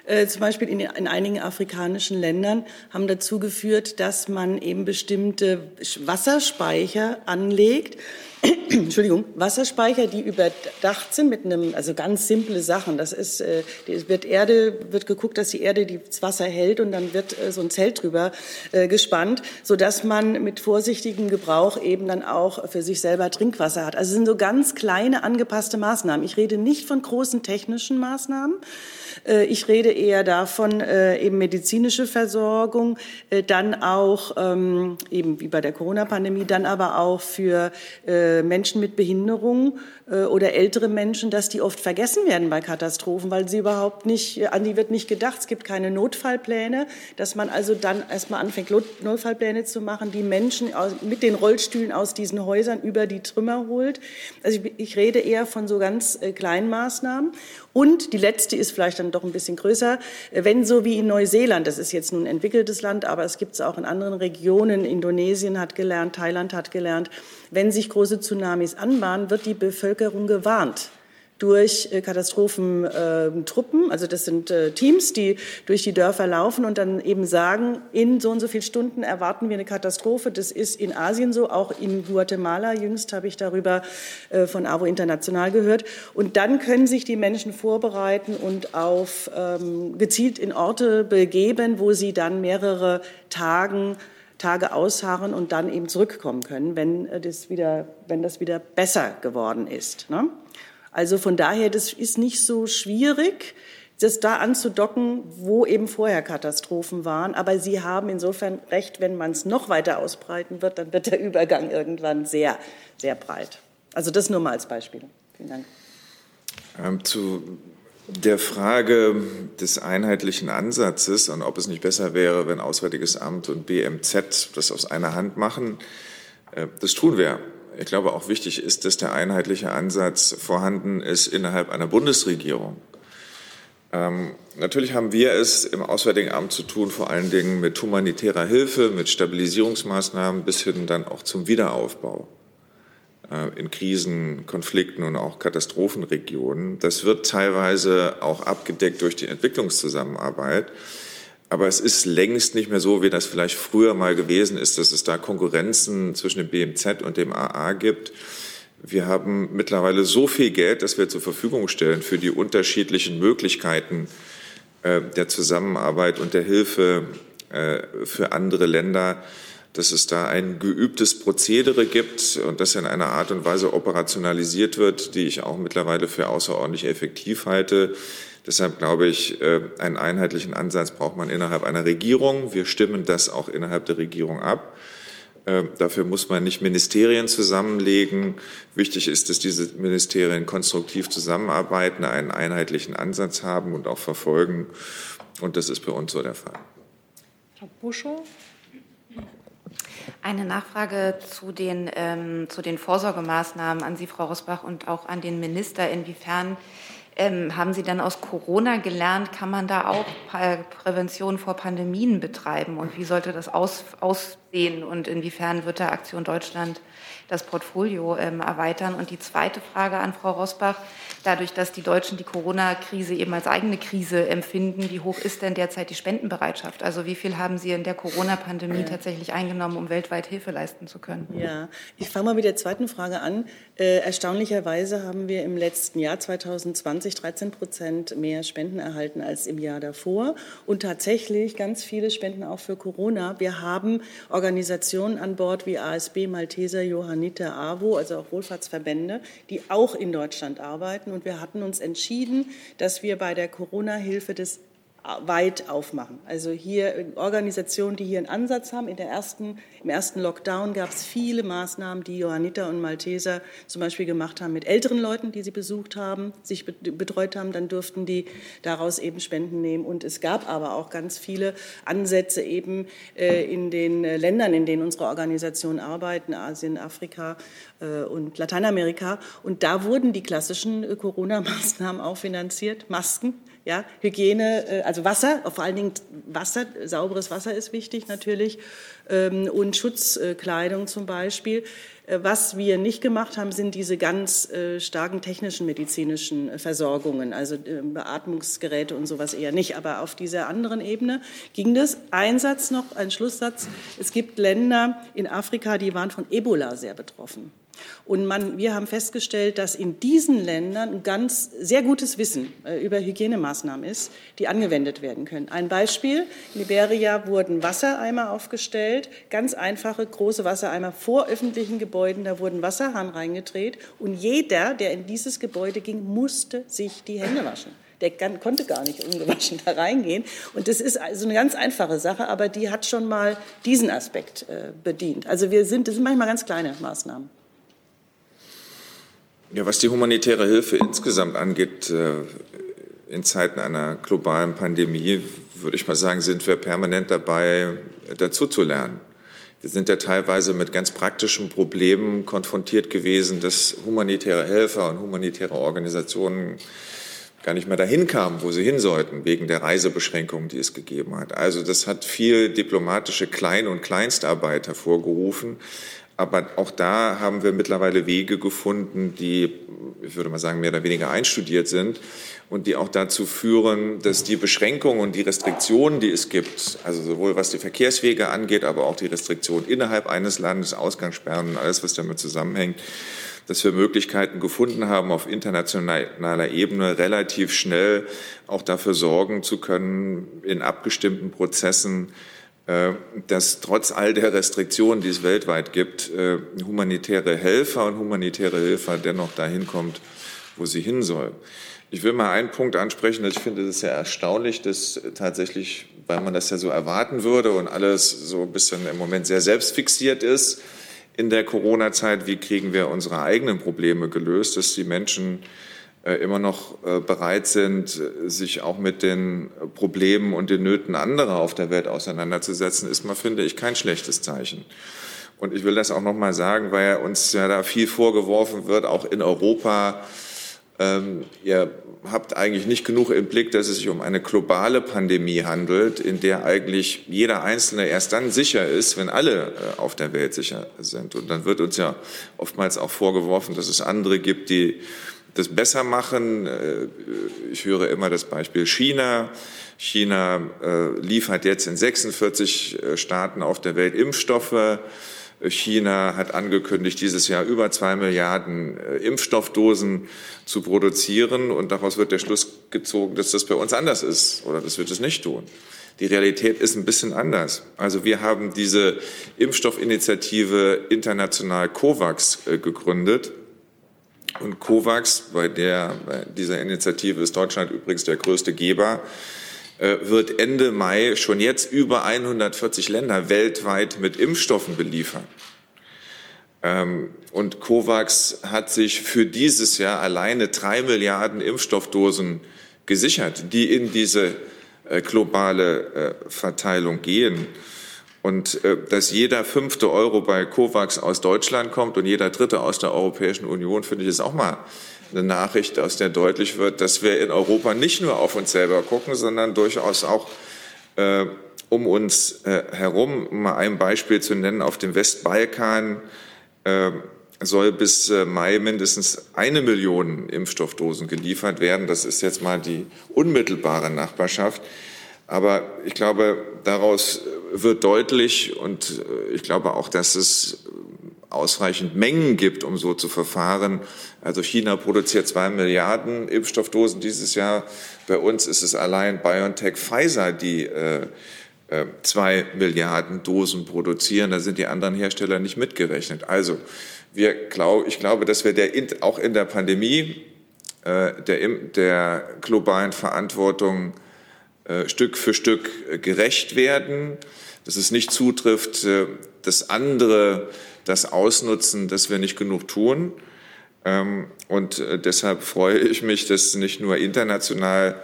äh, zum Beispiel in, in, einigen afrikanischen Ländern haben dazu geführt, dass man eben bestimmte Wasserspeicher anlegt Entschuldigung, Wasserspeicher, die überdacht sind mit einem, also ganz simple Sachen. Das ist, äh, wird Erde, wird geguckt, dass die Erde das Wasser hält und dann wird äh, so ein Zelt drüber äh, gespannt, so dass man mit vorsichtigem Gebrauch eben dann auch für sich selber Trinkwasser hat. Also es sind so ganz kleine angepasste Maßnahmen. Ich rede nicht von großen technischen Maßnahmen. Äh, ich rede eher davon, äh, eben medizinische Versorgung, äh, dann auch ähm, eben wie bei der Corona-Pandemie, dann aber auch für Menschen mit Behinderung. äh, oder ältere Menschen, dass die oft vergessen werden bei Katastrophen, weil sie überhaupt nicht, an die wird nicht gedacht. Es gibt keine Notfallpläne, dass man also dann erstmal anfängt, Notfallpläne zu machen, die Menschen mit den Rollstühlen aus diesen Häusern über die Trümmer holt. Also ich, ich rede eher von so ganz äh, kleinen Maßnahmen. Und die letzte ist vielleicht dann doch ein bisschen größer. Wenn so wie in Neuseeland, das ist jetzt nun ein entwickeltes Land, aber es gibt es auch in anderen Regionen, Indonesien hat gelernt, Thailand hat gelernt, wenn sich große Tsunamis anbahnen, wird die Bevölkerung gewarnt durch äh, Katastrophentruppen. Also das sind äh, Teams, die durch die Dörfer laufen und dann eben sagen, in so und so vielen Stunden erwarten wir eine Katastrophe. Das ist in Asien so, auch in Guatemala. Jüngst habe ich darüber äh, von AWO International gehört. Und dann können sich die Menschen vorbereiten und auf ähm, gezielt in Orte begeben, wo sie dann mehrere Tagen Tage ausharren und dann eben zurückkommen können, wenn das wieder, wenn das wieder besser geworden ist. Ne? Also von daher, das ist nicht so schwierig, das da anzudocken, wo eben vorher Katastrophen waren. Aber Sie haben insofern recht, wenn man es noch weiter ausbreiten wird, dann wird der Übergang irgendwann sehr, sehr breit. Also das nur mal als Beispiel. Vielen Dank. Ähm, zu der Frage des einheitlichen Ansatzes und ob es nicht besser wäre, wenn Auswärtiges Amt und BMZ das aus einer Hand machen, äh, das tun wir. Ich glaube, auch wichtig ist, dass der einheitliche Ansatz vorhanden ist innerhalb einer Bundesregierung. Ähm, natürlich haben wir es im Auswärtigen Amt zu tun, vor allen Dingen mit humanitärer Hilfe, mit Stabilisierungsmaßnahmen bis hin dann auch zum Wiederaufbau in Krisen, Konflikten und auch Katastrophenregionen. Das wird teilweise auch abgedeckt durch die Entwicklungszusammenarbeit. Aber es ist längst nicht mehr so, wie das vielleicht früher mal gewesen ist, dass es da Konkurrenzen zwischen dem BMZ und dem AA gibt. Wir haben mittlerweile so viel Geld, das wir zur Verfügung stellen für die unterschiedlichen Möglichkeiten äh, der Zusammenarbeit und der Hilfe äh, für andere Länder, dass es da ein geübtes Prozedere gibt und das in einer Art und Weise operationalisiert wird, die ich auch mittlerweile für außerordentlich effektiv halte. Deshalb glaube ich, äh, einen einheitlichen Ansatz braucht man innerhalb einer Regierung. Wir stimmen das auch innerhalb der Regierung ab. Äh, dafür muss man nicht Ministerien zusammenlegen. Wichtig ist, dass diese Ministerien konstruktiv zusammenarbeiten, einen einheitlichen Ansatz haben und auch verfolgen. Und das ist bei uns so der Fall. Frau Buschow. Eine Nachfrage zu den, ähm, zu den Vorsorgemaßnahmen an Sie, Frau Rosbach, und auch an den Minister. Inwiefern ähm, haben Sie dann aus Corona gelernt, kann man da auch Prävention vor Pandemien betreiben? Und wie sollte das aus, aussehen? Und inwiefern wird da Aktion Deutschland das Portfolio ähm, erweitern? Und die zweite Frage an Frau Rosbach dadurch, dass die Deutschen die Corona-Krise eben als eigene Krise empfinden, wie hoch ist denn derzeit die Spendenbereitschaft? Also wie viel haben Sie in der Corona-Pandemie tatsächlich eingenommen, um weltweit Hilfe leisten zu können? Ja, ich fange mal mit der zweiten Frage an. Äh, erstaunlicherweise haben wir im letzten Jahr 2020 13 Prozent mehr Spenden erhalten als im Jahr davor und tatsächlich ganz viele Spenden auch für Corona. Wir haben Organisationen an Bord wie ASB, Malteser, Johanniter, AWO, also auch Wohlfahrtsverbände, die auch in Deutschland arbeiten. Und wir hatten uns entschieden, dass wir bei der Corona-Hilfe das weit aufmachen. Also hier Organisationen, die hier einen Ansatz haben. In der ersten, Im ersten Lockdown gab es viele Maßnahmen, die Johanniter und Malteser zum Beispiel gemacht haben mit älteren Leuten, die sie besucht haben, sich betreut haben. Dann durften die daraus eben Spenden nehmen. Und es gab aber auch ganz viele Ansätze eben äh, in den Ländern, in denen unsere Organisationen arbeiten, Asien, Afrika äh, und Lateinamerika. Und da wurden die klassischen äh, Corona-Maßnahmen auch finanziert, Masken ja, Hygiene, äh, also Wasser, vor allen Dingen Wasser, sauberes Wasser ist wichtig natürlich ähm, und Schutzkleidung zum Beispiel. Äh, was wir nicht gemacht haben, sind diese ganz äh, starken technischen medizinischen Versorgungen, also Beatmungsgeräte und sowas eher nicht. Aber auf dieser anderen Ebene ging das. Ein Satz noch, ein Schlusssatz. Es gibt Länder in Afrika, die waren von Ebola sehr betroffen. Und man, wir haben festgestellt, dass in diesen Ländern ein ganz sehr gutes Wissen äh, über Hygienemaßnahmen ist, die angewendet werden können. Ein Beispiel, in Liberia wurden Wassereimer aufgestellt, ganz einfache große Wassereimer vor öffentlichen Gebäuden, da wurden Wasserhahn reingedreht und jeder, der in dieses Gebäude ging, musste sich die Hände waschen. Der konnte gar nicht ungewaschen da reingehen. Und das ist also eine ganz einfache Sache, aber die hat schon mal diesen Aspekt äh, bedient. Also wir sind, das sind manchmal ganz kleine Maßnahmen. Ja, was die humanitäre Hilfe insgesamt angeht, äh, in Zeiten einer globalen Pandemie, würde ich mal sagen, sind wir permanent dabei, dazu zu lernen. Wir sind ja teilweise mit ganz praktischen Problemen konfrontiert gewesen, dass humanitäre Helfer und humanitäre Organisationen gar nicht mehr dahin kamen, wo sie hin sollten, wegen der Reisebeschränkungen, die es gegeben hat. Also das hat viel diplomatische Klein- und Kleinstarbeit hervorgerufen. Aber auch da haben wir mittlerweile Wege gefunden, die, ich würde mal sagen, mehr oder weniger einstudiert sind und die auch dazu führen, dass die Beschränkungen und die Restriktionen, die es gibt, also sowohl was die Verkehrswege angeht, aber auch die Restriktionen innerhalb eines Landes, Ausgangssperren und alles, was damit zusammenhängt, dass wir Möglichkeiten gefunden haben, auf internationaler Ebene relativ schnell auch dafür sorgen zu können, in abgestimmten Prozessen, dass trotz all der Restriktionen, die es weltweit gibt, äh, humanitäre Helfer und humanitäre Hilfe dennoch dahin kommt, wo sie hin soll. Ich will mal einen Punkt ansprechen, ich finde es sehr erstaunlich, dass tatsächlich, weil man das ja so erwarten würde und alles so ein bisschen im Moment sehr selbstfixiert ist, in der Corona-Zeit, wie kriegen wir unsere eigenen Probleme gelöst, dass die Menschen äh, immer noch äh, bereit sind, sich auch mit den Problemen und den Nöten anderer auf der Welt auseinanderzusetzen, ist mal, finde ich, kein schlechtes Zeichen. Und ich will das auch noch mal sagen, weil uns ja da viel vorgeworfen wird, auch in Europa, ähm, ihr habt eigentlich nicht genug im Blick, dass es sich um eine globale Pandemie handelt, in der eigentlich jeder Einzelne erst dann sicher ist, wenn alle äh, auf der Welt sicher sind. Und dann wird uns ja oftmals auch vorgeworfen, dass es andere gibt, die das besser machen. Äh, ich höre immer das Beispiel China. China äh, liefert jetzt in 46 Staaten auf der Welt Impfstoffe. China hat angekündigt, dieses Jahr über zwei Milliarden äh, Impfstoffdosen zu produzieren. Und daraus wird der Schluss gezogen, dass das bei uns anders ist oder dass wir das nicht tun. Die Realität ist ein bisschen anders. Also wir haben diese Impfstoffinitiative international COVAX äh, gegründet. Und COVAX, bei der bei dieser Initiative ist Deutschland übrigens der größte Geber, äh, wird Ende Mai schon jetzt über 140 Länder weltweit mit Impfstoffen beliefern. Ähm, und COVAX hat sich für dieses Jahr alleine drei Milliarden Impfstoffdosen gesichert, die in diese äh, globale äh, Verteilung gehen. Und dass jeder fünfte Euro bei COVAX aus Deutschland kommt und jeder dritte aus der Europäischen Union, finde ich, ist auch mal eine Nachricht, aus der deutlich wird, dass wir in Europa nicht nur auf uns selber gucken, sondern durchaus auch äh, um uns äh, herum. Um mal ein Beispiel zu nennen, auf dem Westbalkan äh, soll bis äh, Mai mindestens eine Million Impfstoffdosen geliefert werden. Das ist jetzt mal die unmittelbare Nachbarschaft. Aber ich glaube, daraus wird deutlich und äh, ich glaube auch, dass es ausreichend Mengen gibt, um so zu verfahren. Also China produziert zwei Milliarden Impfstoffdosen dieses Jahr. Bei uns ist es allein BioNTech Pfizer, die äh, äh, zwei Milliarden Dosen produzieren. Da sind die anderen Hersteller nicht mitgerechnet. Also wir glaub, ich glaube, dass wir der, auch in der Pandemie äh, der, der globalen Verantwortung äh, Stück für Stück äh, gerecht werden, dass es nicht zutrifft, äh, dass andere das ausnutzen, dass wir nicht genug tun. Ähm, und äh, deshalb freue ich mich, dass nicht nur international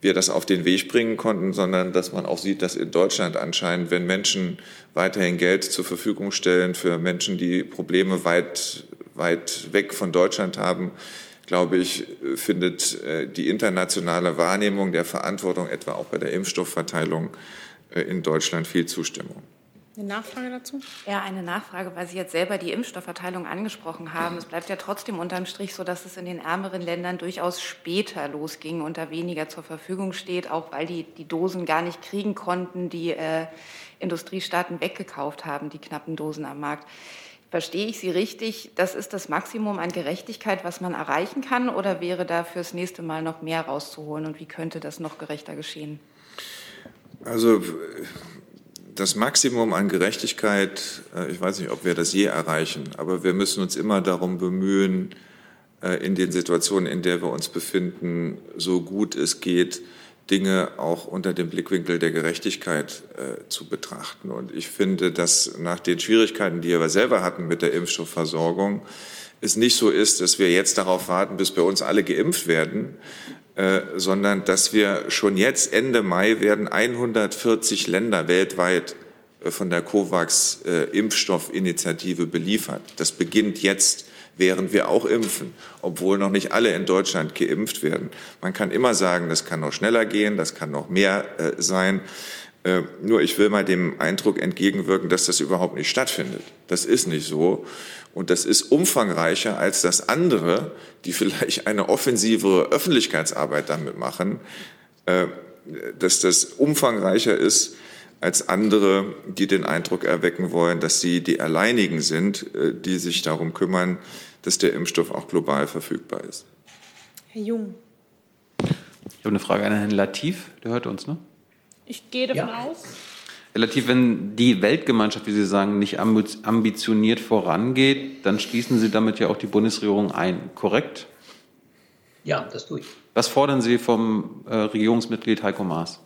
wir das auf den Weg bringen konnten, sondern dass man auch sieht, dass in Deutschland anscheinend, wenn Menschen weiterhin Geld zur Verfügung stellen für Menschen, die Probleme weit, weit weg von Deutschland haben, glaube ich, findet äh, die internationale Wahrnehmung der Verantwortung etwa auch bei der Impfstoffverteilung äh, in Deutschland viel Zustimmung. Eine Nachfrage dazu? Ja, eine Nachfrage, weil Sie jetzt selber die Impfstoffverteilung angesprochen haben. Es bleibt ja trotzdem unterm Strich so, dass es in den ärmeren Ländern durchaus später losging und da weniger zur Verfügung steht, auch weil die die Dosen gar nicht kriegen konnten, die äh, Industriestaaten weggekauft haben, die knappen Dosen am Markt. Verstehe ich Sie richtig? Das ist das Maximum an Gerechtigkeit, was man erreichen kann, oder wäre da fürs nächste Mal noch mehr rauszuholen? Und wie könnte das noch gerechter geschehen? Also das Maximum an Gerechtigkeit, äh, ich weiß nicht, ob wir das je erreichen, aber wir müssen uns immer darum bemühen, äh, in den Situationen, in der wir uns befinden, so gut es geht, Dinge auch unter dem Blickwinkel der Gerechtigkeit äh, zu betrachten. Und ich finde, dass nach den Schwierigkeiten, die wir selber hatten mit der Impfstoffversorgung, es nicht so ist, dass wir jetzt darauf warten, bis bei uns alle geimpft werden, äh, sondern dass wir schon jetzt Ende Mai werden 140 Länder weltweit äh, von der COVAX-Impfstoffinitiative äh, beliefert. Das beginnt jetzt, während wir auch impfen, obwohl noch nicht alle in Deutschland geimpft werden. Man kann immer sagen, das kann noch schneller gehen, das kann noch mehr sein. Äh, nur ich will mal dem Eindruck entgegenwirken, dass das überhaupt nicht stattfindet. Das ist nicht so. Und das ist umfangreicher als das andere, die vielleicht eine offensivere Öffentlichkeitsarbeit damit machen, äh, dass das umfangreicher ist als andere, die den Eindruck erwecken wollen, dass sie die alleinigen sind, äh, die sich darum kümmern, dass der Impfstoff auch global verfügbar ist. Herr Jung. Ich habe eine Frage an Herrn Latif, der hört uns, ne? Ich gehe davon ja. aus. Relativ, wenn die Weltgemeinschaft, wie Sie sagen, nicht ambitioniert vorangeht, dann schließen Sie damit ja auch die Bundesregierung ein, korrekt? Ja, das tue ich. Was fordern Sie vom äh, Regierungsmitglied Heiko Maas?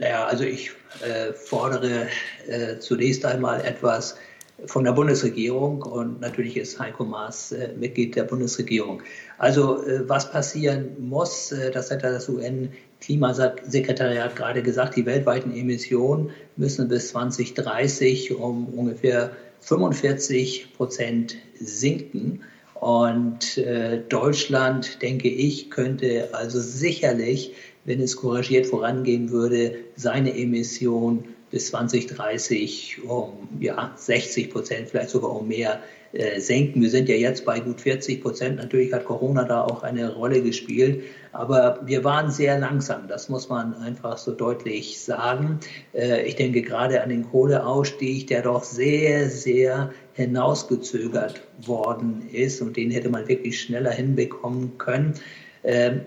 Naja, also ich äh, fordere äh, zunächst einmal etwas von der Bundesregierung und natürlich ist Heiko Maas äh, Mitglied der Bundesregierung. Also äh, was passieren muss, äh, das hat das UN-Klimasekretariat gerade gesagt, die weltweiten Emissionen müssen bis 2030 um ungefähr 45 Prozent sinken. Und äh, Deutschland, denke ich, könnte also sicherlich, wenn es couragiert vorangehen würde, seine Emissionen bis 2030 um ja, 60 Prozent, vielleicht sogar um mehr äh, senken. Wir sind ja jetzt bei gut 40 Prozent. Natürlich hat Corona da auch eine Rolle gespielt, aber wir waren sehr langsam. Das muss man einfach so deutlich sagen. Äh, ich denke gerade an den Kohleausstieg, der doch sehr, sehr hinausgezögert worden ist und den hätte man wirklich schneller hinbekommen können. Ähm,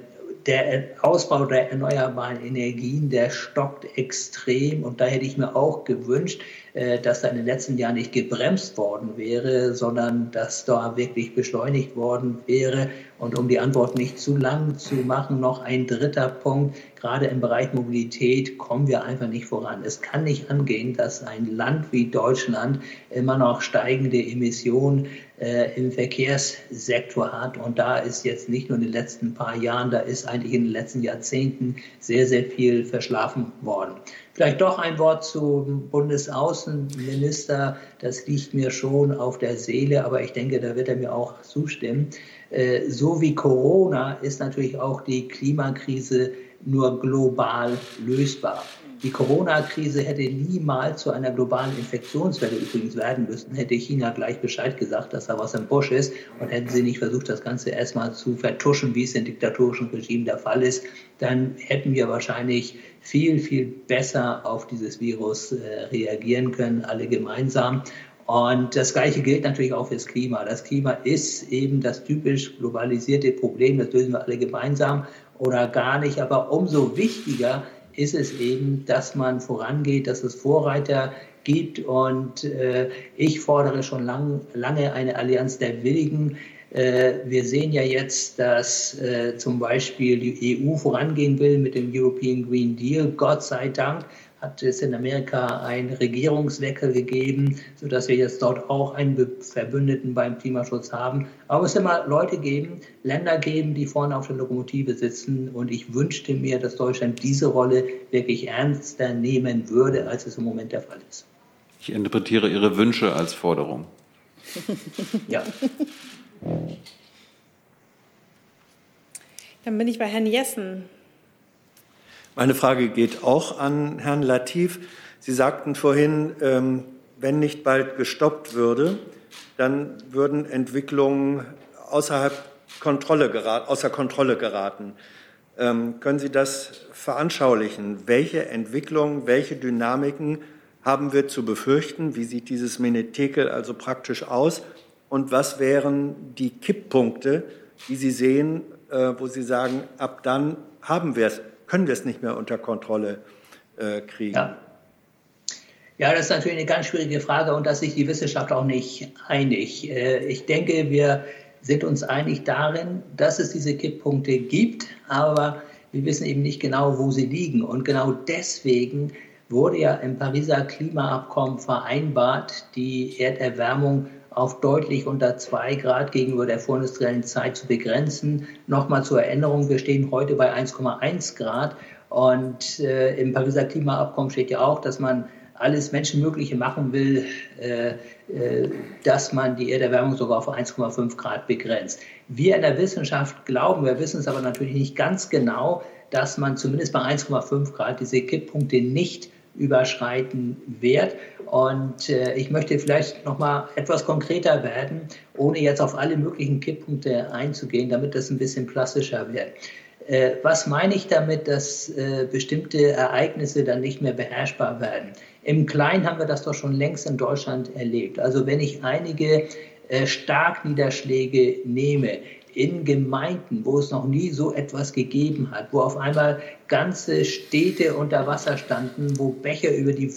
der Ausbau der erneuerbaren Energien, der stockt extrem. Und da hätte ich mir auch gewünscht, äh, dass da in den letzten Jahren nicht gebremst worden wäre, sondern dass da wirklich beschleunigt worden wäre. Und um die Antwort nicht zu lang zu machen, noch ein dritter Punkt. Gerade im Bereich Mobilität kommen wir einfach nicht voran. Es kann nicht angehen, dass ein Land wie Deutschland immer noch steigende Emissionen äh, im Verkehrssektor hat. Und da ist jetzt nicht nur in den letzten paar Jahren, da ist eigentlich in den letzten Jahrzehnten sehr, sehr viel verschlafen worden. Vielleicht doch ein Wort zum Bundesaußenminister. Das liegt mir schon auf der Seele, aber ich denke, da wird er mir auch zustimmen. Äh, so wie Corona ist natürlich auch die Klimakrise nur global lösbar. Die Corona-Krise hätte niemals zu einer globalen Infektionswelle übrigens werden müssen, hätte China gleich Bescheid gesagt, dass da was im Busch ist und hätten sie nicht versucht, das Ganze erstmal zu vertuschen, wie es in diktatorischen Regimen der Fall ist, dann hätten wir wahrscheinlich viel, viel besser auf dieses Virus äh, reagieren können, alle gemeinsam. Und das Gleiche gilt natürlich auch fürs Klima. Das Klima ist eben das typisch globalisierte Problem, das lösen wir alle gemeinsam oder gar nicht. Aber umso wichtiger ist es eben, dass man vorangeht, dass es Vorreiter gibt. Und äh, ich fordere schon lang, lange eine Allianz der Willigen. Äh, wir sehen ja jetzt, dass äh, zum Beispiel die EU vorangehen will mit dem European Green Deal. Gott sei Dank hat es in Amerika einen Regierungswechsel gegeben, sodass wir jetzt dort auch einen Verbündeten beim Klimaschutz haben. Aber es wird immer Leute geben, Länder geben, die vorne auf der Lokomotive sitzen. Und ich wünschte mir, dass Deutschland diese Rolle wirklich ernster nehmen würde, als es im Moment der Fall ist. Ich interpretiere Ihre Wünsche als Forderung. ja. Dann bin ich bei Herrn Jessen. Meine Frage geht auch an Herrn Latif. Sie sagten vorhin, ähm, wenn nicht bald gestoppt würde, dann würden Entwicklungen außerhalb Kontrolle geraten, außer Kontrolle geraten. Ähm, können Sie das veranschaulichen? Welche Entwicklungen, welche Dynamiken haben wir zu befürchten? Wie sieht dieses Menetekel also praktisch aus? Und was wären die Kipppunkte, die Sie sehen, äh, wo Sie sagen, ab dann haben wir es können wir es nicht mehr unter Kontrolle äh, kriegen. Ja. ja. das ist natürlich eine ganz schwierige Frage und da sich die Wissenschaft auch nicht einig. Äh, ich denke, wir sind uns einig darin, dass es diese Kipppunkte gibt, aber wir wissen eben nicht genau, wo sie liegen. Und genau deswegen wurde ja im Pariser Klimaabkommen vereinbart, die Erderwärmung auf deutlich unter zwei Grad gegenüber der vorindustriellen Zeit zu begrenzen. Nochmal zur Erinnerung, wir stehen heute bei 1,1 Grad und äh, im Pariser Klimaabkommen steht ja auch, dass man alles Menschenmögliche machen will, äh, äh, dass man die Erderwärmung sogar auf 1,5 Grad begrenzt. Wir in der Wissenschaft glauben, wir wissen es aber natürlich nicht ganz genau, dass man zumindest bei 1,5 Grad diese Kipppunkte nicht überschreiten wird. Und äh, ich möchte vielleicht noch mal etwas konkreter werden, ohne jetzt auf alle möglichen Kipppunkte einzugehen, damit das ein bisschen plastischer wird. Äh, was meine ich damit, dass äh, bestimmte Ereignisse dann nicht mehr beherrschbar werden? Im Kleinen haben wir das doch schon längst in Deutschland erlebt. Also wenn ich einige äh, Starkniederschläge nehme, in Gemeinden, wo es noch nie so etwas gegeben hat, wo auf einmal ganze Städte unter Wasser standen, wo Bäche über die,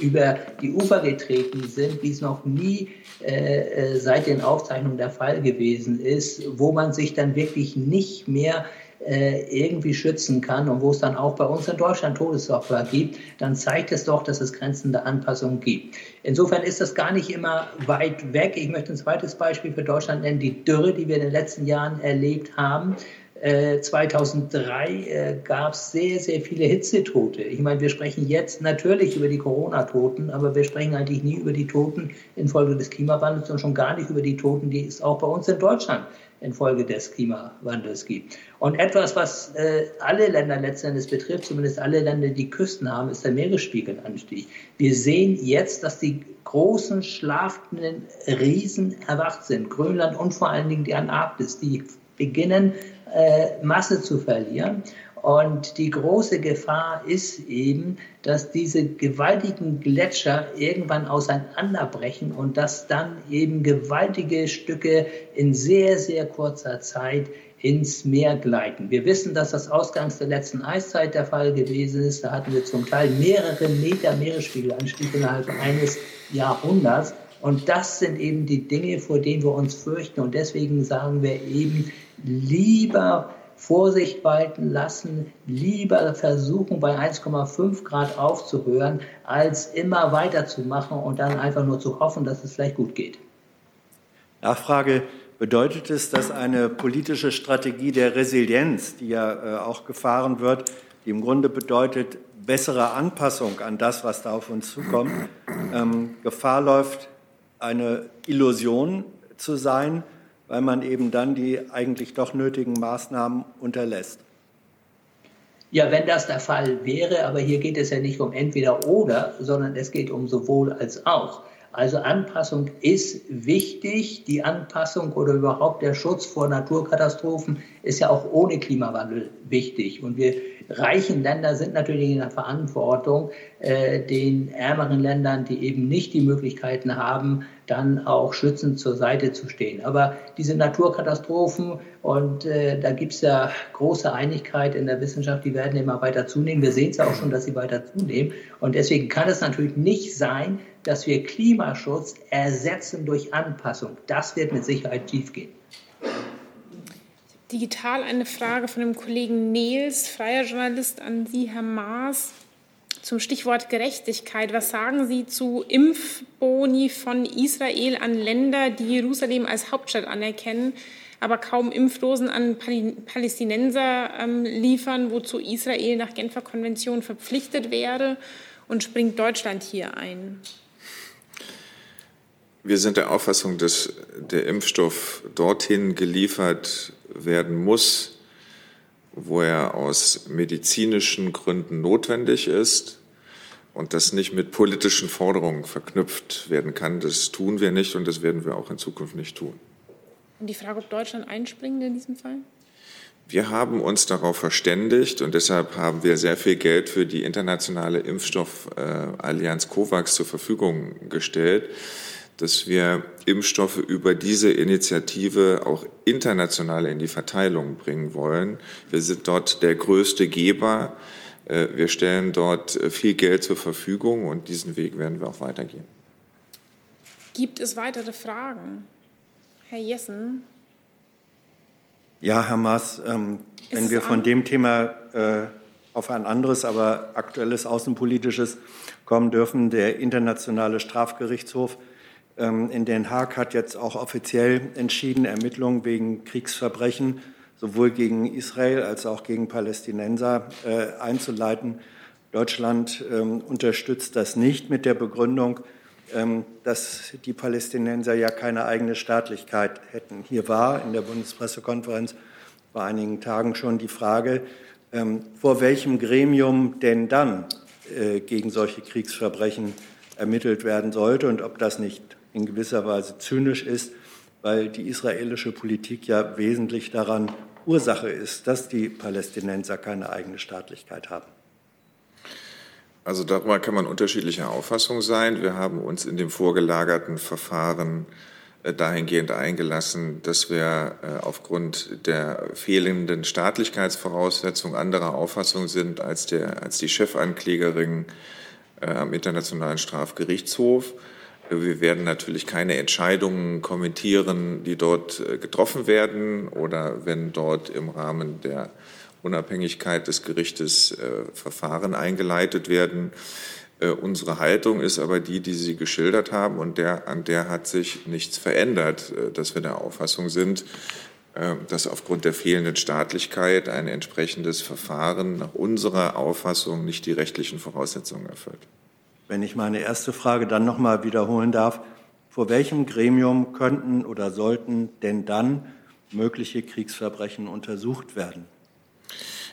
über die Ufer getreten sind, wie es noch nie äh, äh seit den Aufzeichnungen der Fall gewesen ist, wo man sich dann wirklich nicht mehr äh, irgendwie schützen kann und wo es dann auch bei uns in Deutschland Todesopfer gibt, dann zeigt es doch, dass es Grenzen der Anpassung gibt. Insofern ist das gar nicht immer weit weg. Ich möchte ein zweites Beispiel für Deutschland nennen, die Dürre, die wir in den letzten Jahren erlebt haben. 2003 äh, gab es sehr, sehr viele Hitzetote. Ich meine, wir sprechen jetzt natürlich über die Corona-Toten, aber wir sprechen eigentlich nie über die Toten infolge des Klimawandels und schon gar nicht über die Toten, die es auch bei uns in Deutschland infolge des Klimawandels gibt. Und etwas, was äh, alle Länder letztendlich betrifft, zumindest alle Länder, die Küsten haben, ist der Meeresspiegelanstieg. Wir sehen jetzt, dass die großen schlafenden Riesen erwacht sind. Grönland und vor allen Dingen die Antarktis, die beginnen, äh, Masse zu verlieren. Und die große Gefahr ist eben, dass diese gewaltigen Gletscher irgendwann auseinanderbrechen und dass dann eben gewaltige Stücke in sehr, sehr kurzer Zeit ins Meer gleiten. Wir wissen, dass das ausgangs der letzten Eiszeit der Fall gewesen ist. Da hatten wir zum Teil mehrere Meter Meeresspiegelanstieg innerhalb eines Jahrhunderts. Und das sind eben die Dinge, vor denen wir uns fürchten. Und deswegen sagen wir eben, lieber Vorsicht walten lassen, lieber versuchen, bei 1,5 Grad aufzuhören, als immer weiterzumachen und dann einfach nur zu hoffen, dass es vielleicht gut geht. Nachfrage. Bedeutet es, dass eine politische Strategie der Resilienz, die ja äh, auch gefahren wird, die im Grunde bedeutet bessere Anpassung an das, was da auf uns zukommt, ähm, Gefahr läuft, eine Illusion zu sein, weil man eben dann die eigentlich doch nötigen Maßnahmen unterlässt. Ja, wenn das der Fall wäre, aber hier geht es ja nicht um entweder oder, sondern es geht um sowohl als auch. Also Anpassung ist wichtig. Die Anpassung oder überhaupt der Schutz vor Naturkatastrophen ist ja auch ohne Klimawandel wichtig. Und wir reichen Länder sind natürlich in der Verantwortung, äh, den ärmeren Ländern, die eben nicht die Möglichkeiten haben, dann auch schützend zur Seite zu stehen. Aber diese Naturkatastrophen, und äh, da gibt es ja große Einigkeit in der Wissenschaft, die werden immer weiter zunehmen. Wir sehen es ja auch schon, dass sie weiter zunehmen. Und deswegen kann es natürlich nicht sein, dass wir Klimaschutz ersetzen durch Anpassung. Das wird mit Sicherheit schiefgehen. Digital eine Frage von dem Kollegen Nils, freier Journalist, an Sie, Herr Maas. Zum Stichwort Gerechtigkeit. Was sagen Sie zu Impfboni von Israel an Länder, die Jerusalem als Hauptstadt anerkennen, aber kaum Impfdosen an Palästinenser ähm, liefern, wozu Israel nach Genfer Konvention verpflichtet wäre? Und springt Deutschland hier ein? Wir sind der Auffassung, dass der Impfstoff dorthin geliefert werden muss, wo er aus medizinischen Gründen notwendig ist und das nicht mit politischen Forderungen verknüpft werden kann. Das tun wir nicht und das werden wir auch in Zukunft nicht tun. Und die Frage, ob Deutschland einspringt in diesem Fall? Wir haben uns darauf verständigt und deshalb haben wir sehr viel Geld für die internationale Impfstoffallianz COVAX zur Verfügung gestellt dass wir Impfstoffe über diese Initiative auch international in die Verteilung bringen wollen. Wir sind dort der größte Geber. Äh, wir stellen dort äh, viel Geld zur Verfügung und diesen Weg werden wir auch weitergehen. Gibt es weitere Fragen? Herr Jessen? Ja, Herr Maas, ähm, wenn wir von dem Thema äh, auf ein anderes, aber aktuelles außenpolitisches kommen dürfen, der Internationale Strafgerichtshof in Den Haag hat jetzt auch offiziell entschieden, Ermittlungen wegen Kriegsverbrechen sowohl gegen Israel als auch gegen Palästinenser äh, einzuleiten. Deutschland ähm, unterstützt das nicht mit der Begründung, ähm, dass die Palästinenser ja keine eigene Staatlichkeit hätten. Hier war in der Bundespressekonferenz vor einigen Tagen schon die Frage, ähm, vor welchem Gremium denn dann äh, gegen solche Kriegsverbrechen ermittelt werden sollte und ob das nicht in gewisser Weise zynisch ist, weil die israelische Politik ja wesentlich daran Ursache ist, dass die Palästinenser keine eigene Staatlichkeit haben. Also darüber kann man unterschiedlicher Auffassung sein. Wir haben uns in dem vorgelagerten Verfahren äh, dahingehend eingelassen, dass wir äh, aufgrund der fehlenden Staatlichkeitsvoraussetzungen anderer Auffassung sind als, der, als die Chefanklägerin äh, am Internationalen Strafgerichtshof. Wir werden natürlich keine Entscheidungen kommentieren, die dort getroffen werden oder wenn dort im Rahmen der Unabhängigkeit des Gerichtes äh, Verfahren eingeleitet werden. Äh, unsere Haltung ist aber die, die Sie geschildert haben, und der, an der hat sich nichts verändert, äh, dass wir der Auffassung sind, äh, dass aufgrund der fehlenden Staatlichkeit ein entsprechendes Verfahren nach unserer Auffassung nicht die rechtlichen Voraussetzungen erfüllt. Wenn ich meine erste Frage dann noch mal wiederholen darf, vor welchem Gremium könnten oder sollten denn dann mögliche Kriegsverbrechen untersucht werden?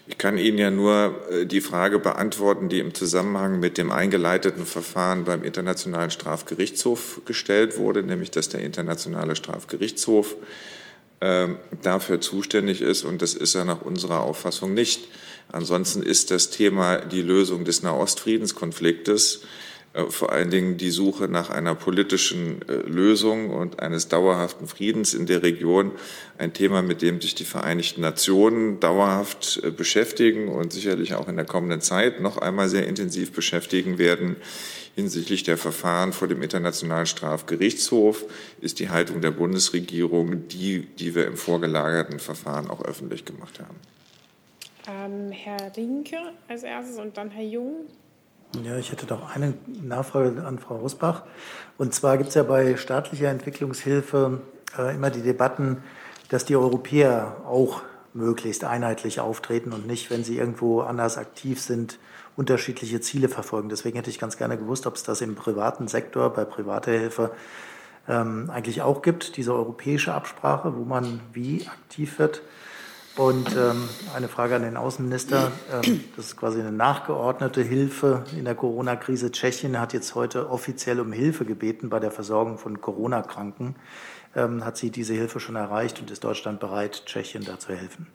Ich kann Ihnen ja nur äh, die Frage beantworten, die im Zusammenhang mit dem eingeleiteten Verfahren beim Internationalen Strafgerichtshof gestellt wurde, nämlich dass der Internationale Strafgerichtshof äh, dafür zuständig ist und das ist er nach unserer Auffassung nicht. Ansonsten ist das Thema die Lösung des Nahostfriedenskonfliktes äh, vor allen Dingen die Suche nach einer politischen äh, Lösung und eines dauerhaften Friedens in der Region ein Thema, mit dem sich die Vereinigten Nationen dauerhaft äh, beschäftigen und sicherlich auch in der kommenden Zeit noch einmal sehr intensiv beschäftigen werden. Hinsichtlich der Verfahren vor dem Internationalen Strafgerichtshof ist die Haltung der Bundesregierung die, die wir im vorgelagerten Verfahren auch öffentlich gemacht haben. Ähm, Herr Rinke als erstes und dann Herr Jung. Ja, ich hätte noch eine Nachfrage an Frau Rosbach. Und zwar gibt es ja bei staatlicher Entwicklungshilfe äh, immer die Debatten, dass die Europäer auch möglichst einheitlich auftreten und nicht, wenn sie irgendwo anders aktiv sind, unterschiedliche Ziele verfolgen. Deswegen hätte ich ganz gerne gewusst, ob es das im privaten Sektor bei privater Hilfe ähm, eigentlich auch gibt, diese europäische Absprache, wo man wie aktiv wird. Und ähm, eine Frage an den Außenminister. Ähm, das ist quasi eine nachgeordnete Hilfe in der Corona-Krise. Tschechien hat jetzt heute offiziell um Hilfe gebeten bei der Versorgung von Corona-Kranken. Ähm, hat sie diese Hilfe schon erreicht und ist Deutschland bereit, Tschechien da zu helfen?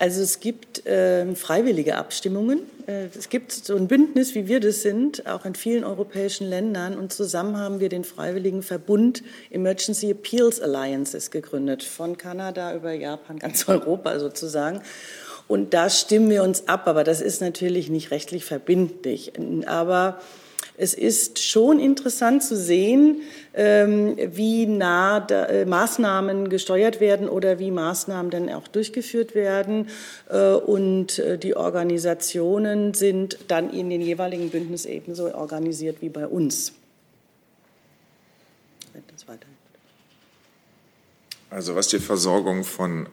Also es gibt äh, freiwillige Abstimmungen. Äh, es gibt so ein Bündnis, wie wir das sind, auch in vielen europäischen Ländern. Und zusammen haben wir den freiwilligen Verbund Emergency Appeals Alliances gegründet, von Kanada über Japan, ganz Europa sozusagen. Und da stimmen wir uns ab, aber das ist natürlich nicht rechtlich verbindlich. Aber es ist schon interessant zu sehen, ähm, wie nah äh, Maßnahmen gesteuert werden oder wie Maßnahmen dann auch durchgeführt werden. Äh, und äh, die Organisationen sind dann in den jeweiligen Bündnissen ebenso organisiert wie bei uns. Also was die Versorgung von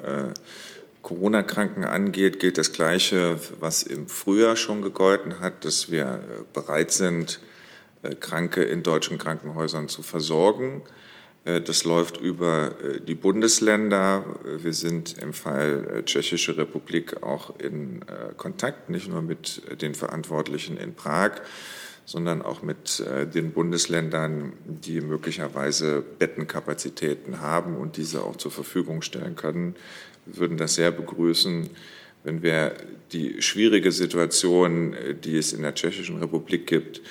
Corona-Kranken angeht, gilt das Gleiche, was im Frühjahr schon gegolten hat, dass wir bereit sind, Kranke in deutschen Krankenhäusern zu versorgen. Äh, das läuft über äh, die Bundesländer. Wir sind im Fall Tschechische Republik auch in Kontakt, nicht nur mit den Verantwortlichen in Prag, sondern auch mit den Bundesländern, die möglicherweise Bettenkapazitäten haben und diese auch zur Verfügung stellen können. Wir würden das sehr begrüßen, wenn wir die schwierige Situation, die es in der Tschechischen Republik gibt,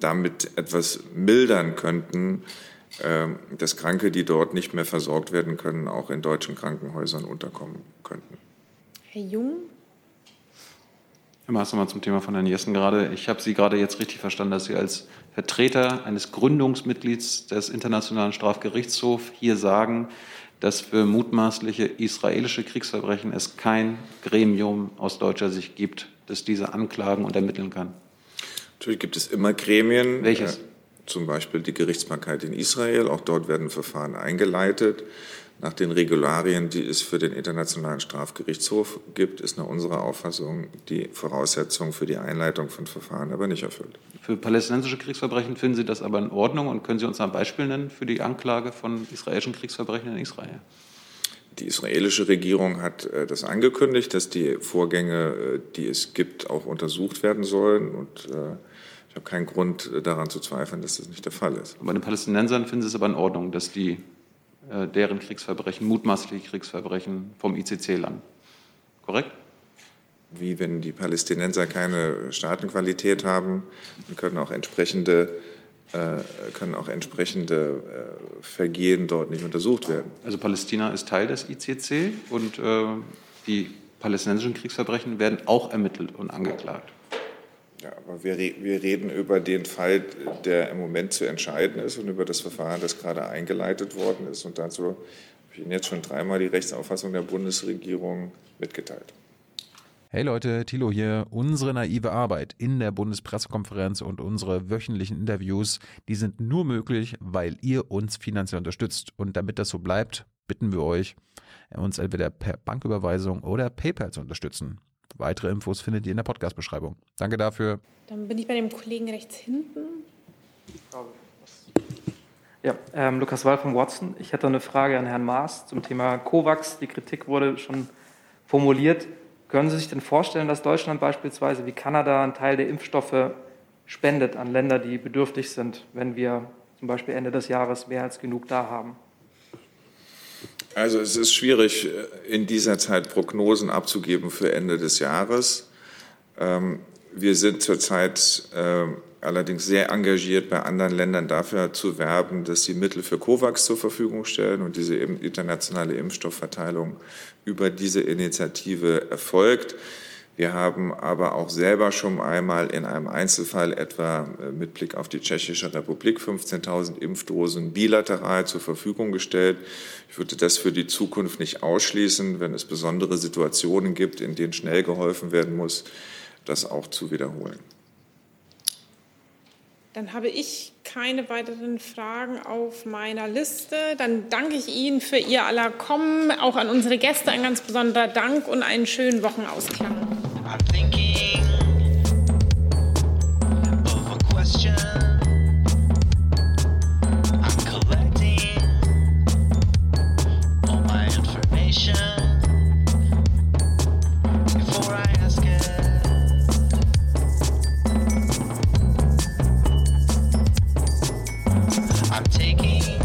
damit etwas mildern könnten, ähm, dass Kranke, die dort nicht mehr versorgt werden können, auch in deutschen Krankenhäusern unterkommen könnten. Herr Jung? Herr Maas, nochmal zum Thema von Herrn Jessen gerade. Ich habe Sie gerade jetzt richtig verstanden, dass Sie als Vertreter eines Gründungsmitglieds des Internationalen Strafgerichtshofs hier sagen, dass für mutmaßliche israelische Kriegsverbrechen es kein Gremium aus deutscher Sicht gibt, das diese anklagen und ermitteln kann. Natürlich gibt es immer Gremien. Welches? Äh, zum Beispiel die Gerichtsbarkeit in Israel. Auch dort werden Verfahren eingeleitet. nach den Regularien, die es für den Internationalen Strafgerichtshof gibt, ist nach unserer Auffassung die Voraussetzung für die Einleitung von Verfahren aber nicht erfüllt. Für palästinensische Kriegsverbrechen finden Sie das aber in Ordnung und können Sie uns ein Beispiel nennen für die Anklage von israelischen Kriegsverbrechen in Israel? Die israelische Regierung hat äh, das angekündigt, dass die Vorgänge, äh, die es gibt, auch untersucht werden sollen. Und äh, ich habe keinen Grund daran zu zweifeln, dass das nicht der Fall ist. Bei den Palästinensern finden Sie es aber in Ordnung, dass die deren Kriegsverbrechen, mutmaßliche Kriegsverbrechen vom ICC landen. Korrekt? Wie wenn die Palästinenser keine Staatenqualität haben, dann können auch entsprechende äh, können auch entsprechende äh, Vergehen dort nicht untersucht werden. Also Palästina ist Teil des ICC und äh, die palästinensischen Kriegsverbrechen werden auch ermittelt und angeklagt. Ja, aber wir, wir reden über den Fall, der im Moment zu entscheiden ist und über das Verfahren, das gerade eingeleitet worden ist. Und dazu habe ich Ihnen jetzt schon dreimal die Rechtsauffassung der Bundesregierung mitgeteilt. Hey Leute, Thilo hier. Unsere naive Arbeit in der Bundespressekonferenz und unsere wöchentlichen Interviews, die sind nur möglich, weil ihr uns finanziell unterstützt. Und damit das so bleibt, bitten wir euch, uns entweder per Banküberweisung oder PayPal zu unterstützen. Weitere Infos findet ihr in der Podcast-Beschreibung. Danke dafür. Dann bin ich bei dem Kollegen rechts hinten. Ja, ähm, Lukas Wall von Watson. Ich hätte eine Frage an Herrn Maas zum Thema COVAX. Die Kritik wurde schon formuliert. Können Sie sich denn vorstellen, dass Deutschland beispielsweise wie Kanada einen Teil der Impfstoffe spendet an Länder, die bedürftig sind, wenn wir zum Beispiel Ende des Jahres mehr als genug da haben? Also es ist schwierig, in dieser Zeit Prognosen abzugeben für Ende des Jahres. Ähm, wir sind zurzeit ähm, allerdings sehr engagiert, bei anderen Ländern dafür zu werben, dass sie Mittel für COVAX zur Verfügung stellen und diese internationale Impfstoffverteilung über diese Initiative erfolgt. Wir haben aber auch selber schon einmal in einem Einzelfall etwa äh, mit Blick auf die Tschechische Republik 15.000 Impfdosen bilateral zur Verfügung gestellt. Ich würde das für die Zukunft nicht ausschließen, wenn es besondere Situationen gibt, in denen schnell geholfen werden muss, das auch zu wiederholen. Dann habe ich keine weiteren Fragen auf meiner Liste. Dann danke ich Ihnen für Ihr aller Kommen, auch an unsere Gäste ein ganz besonderer Dank und einen schönen Wochenausklang. taking.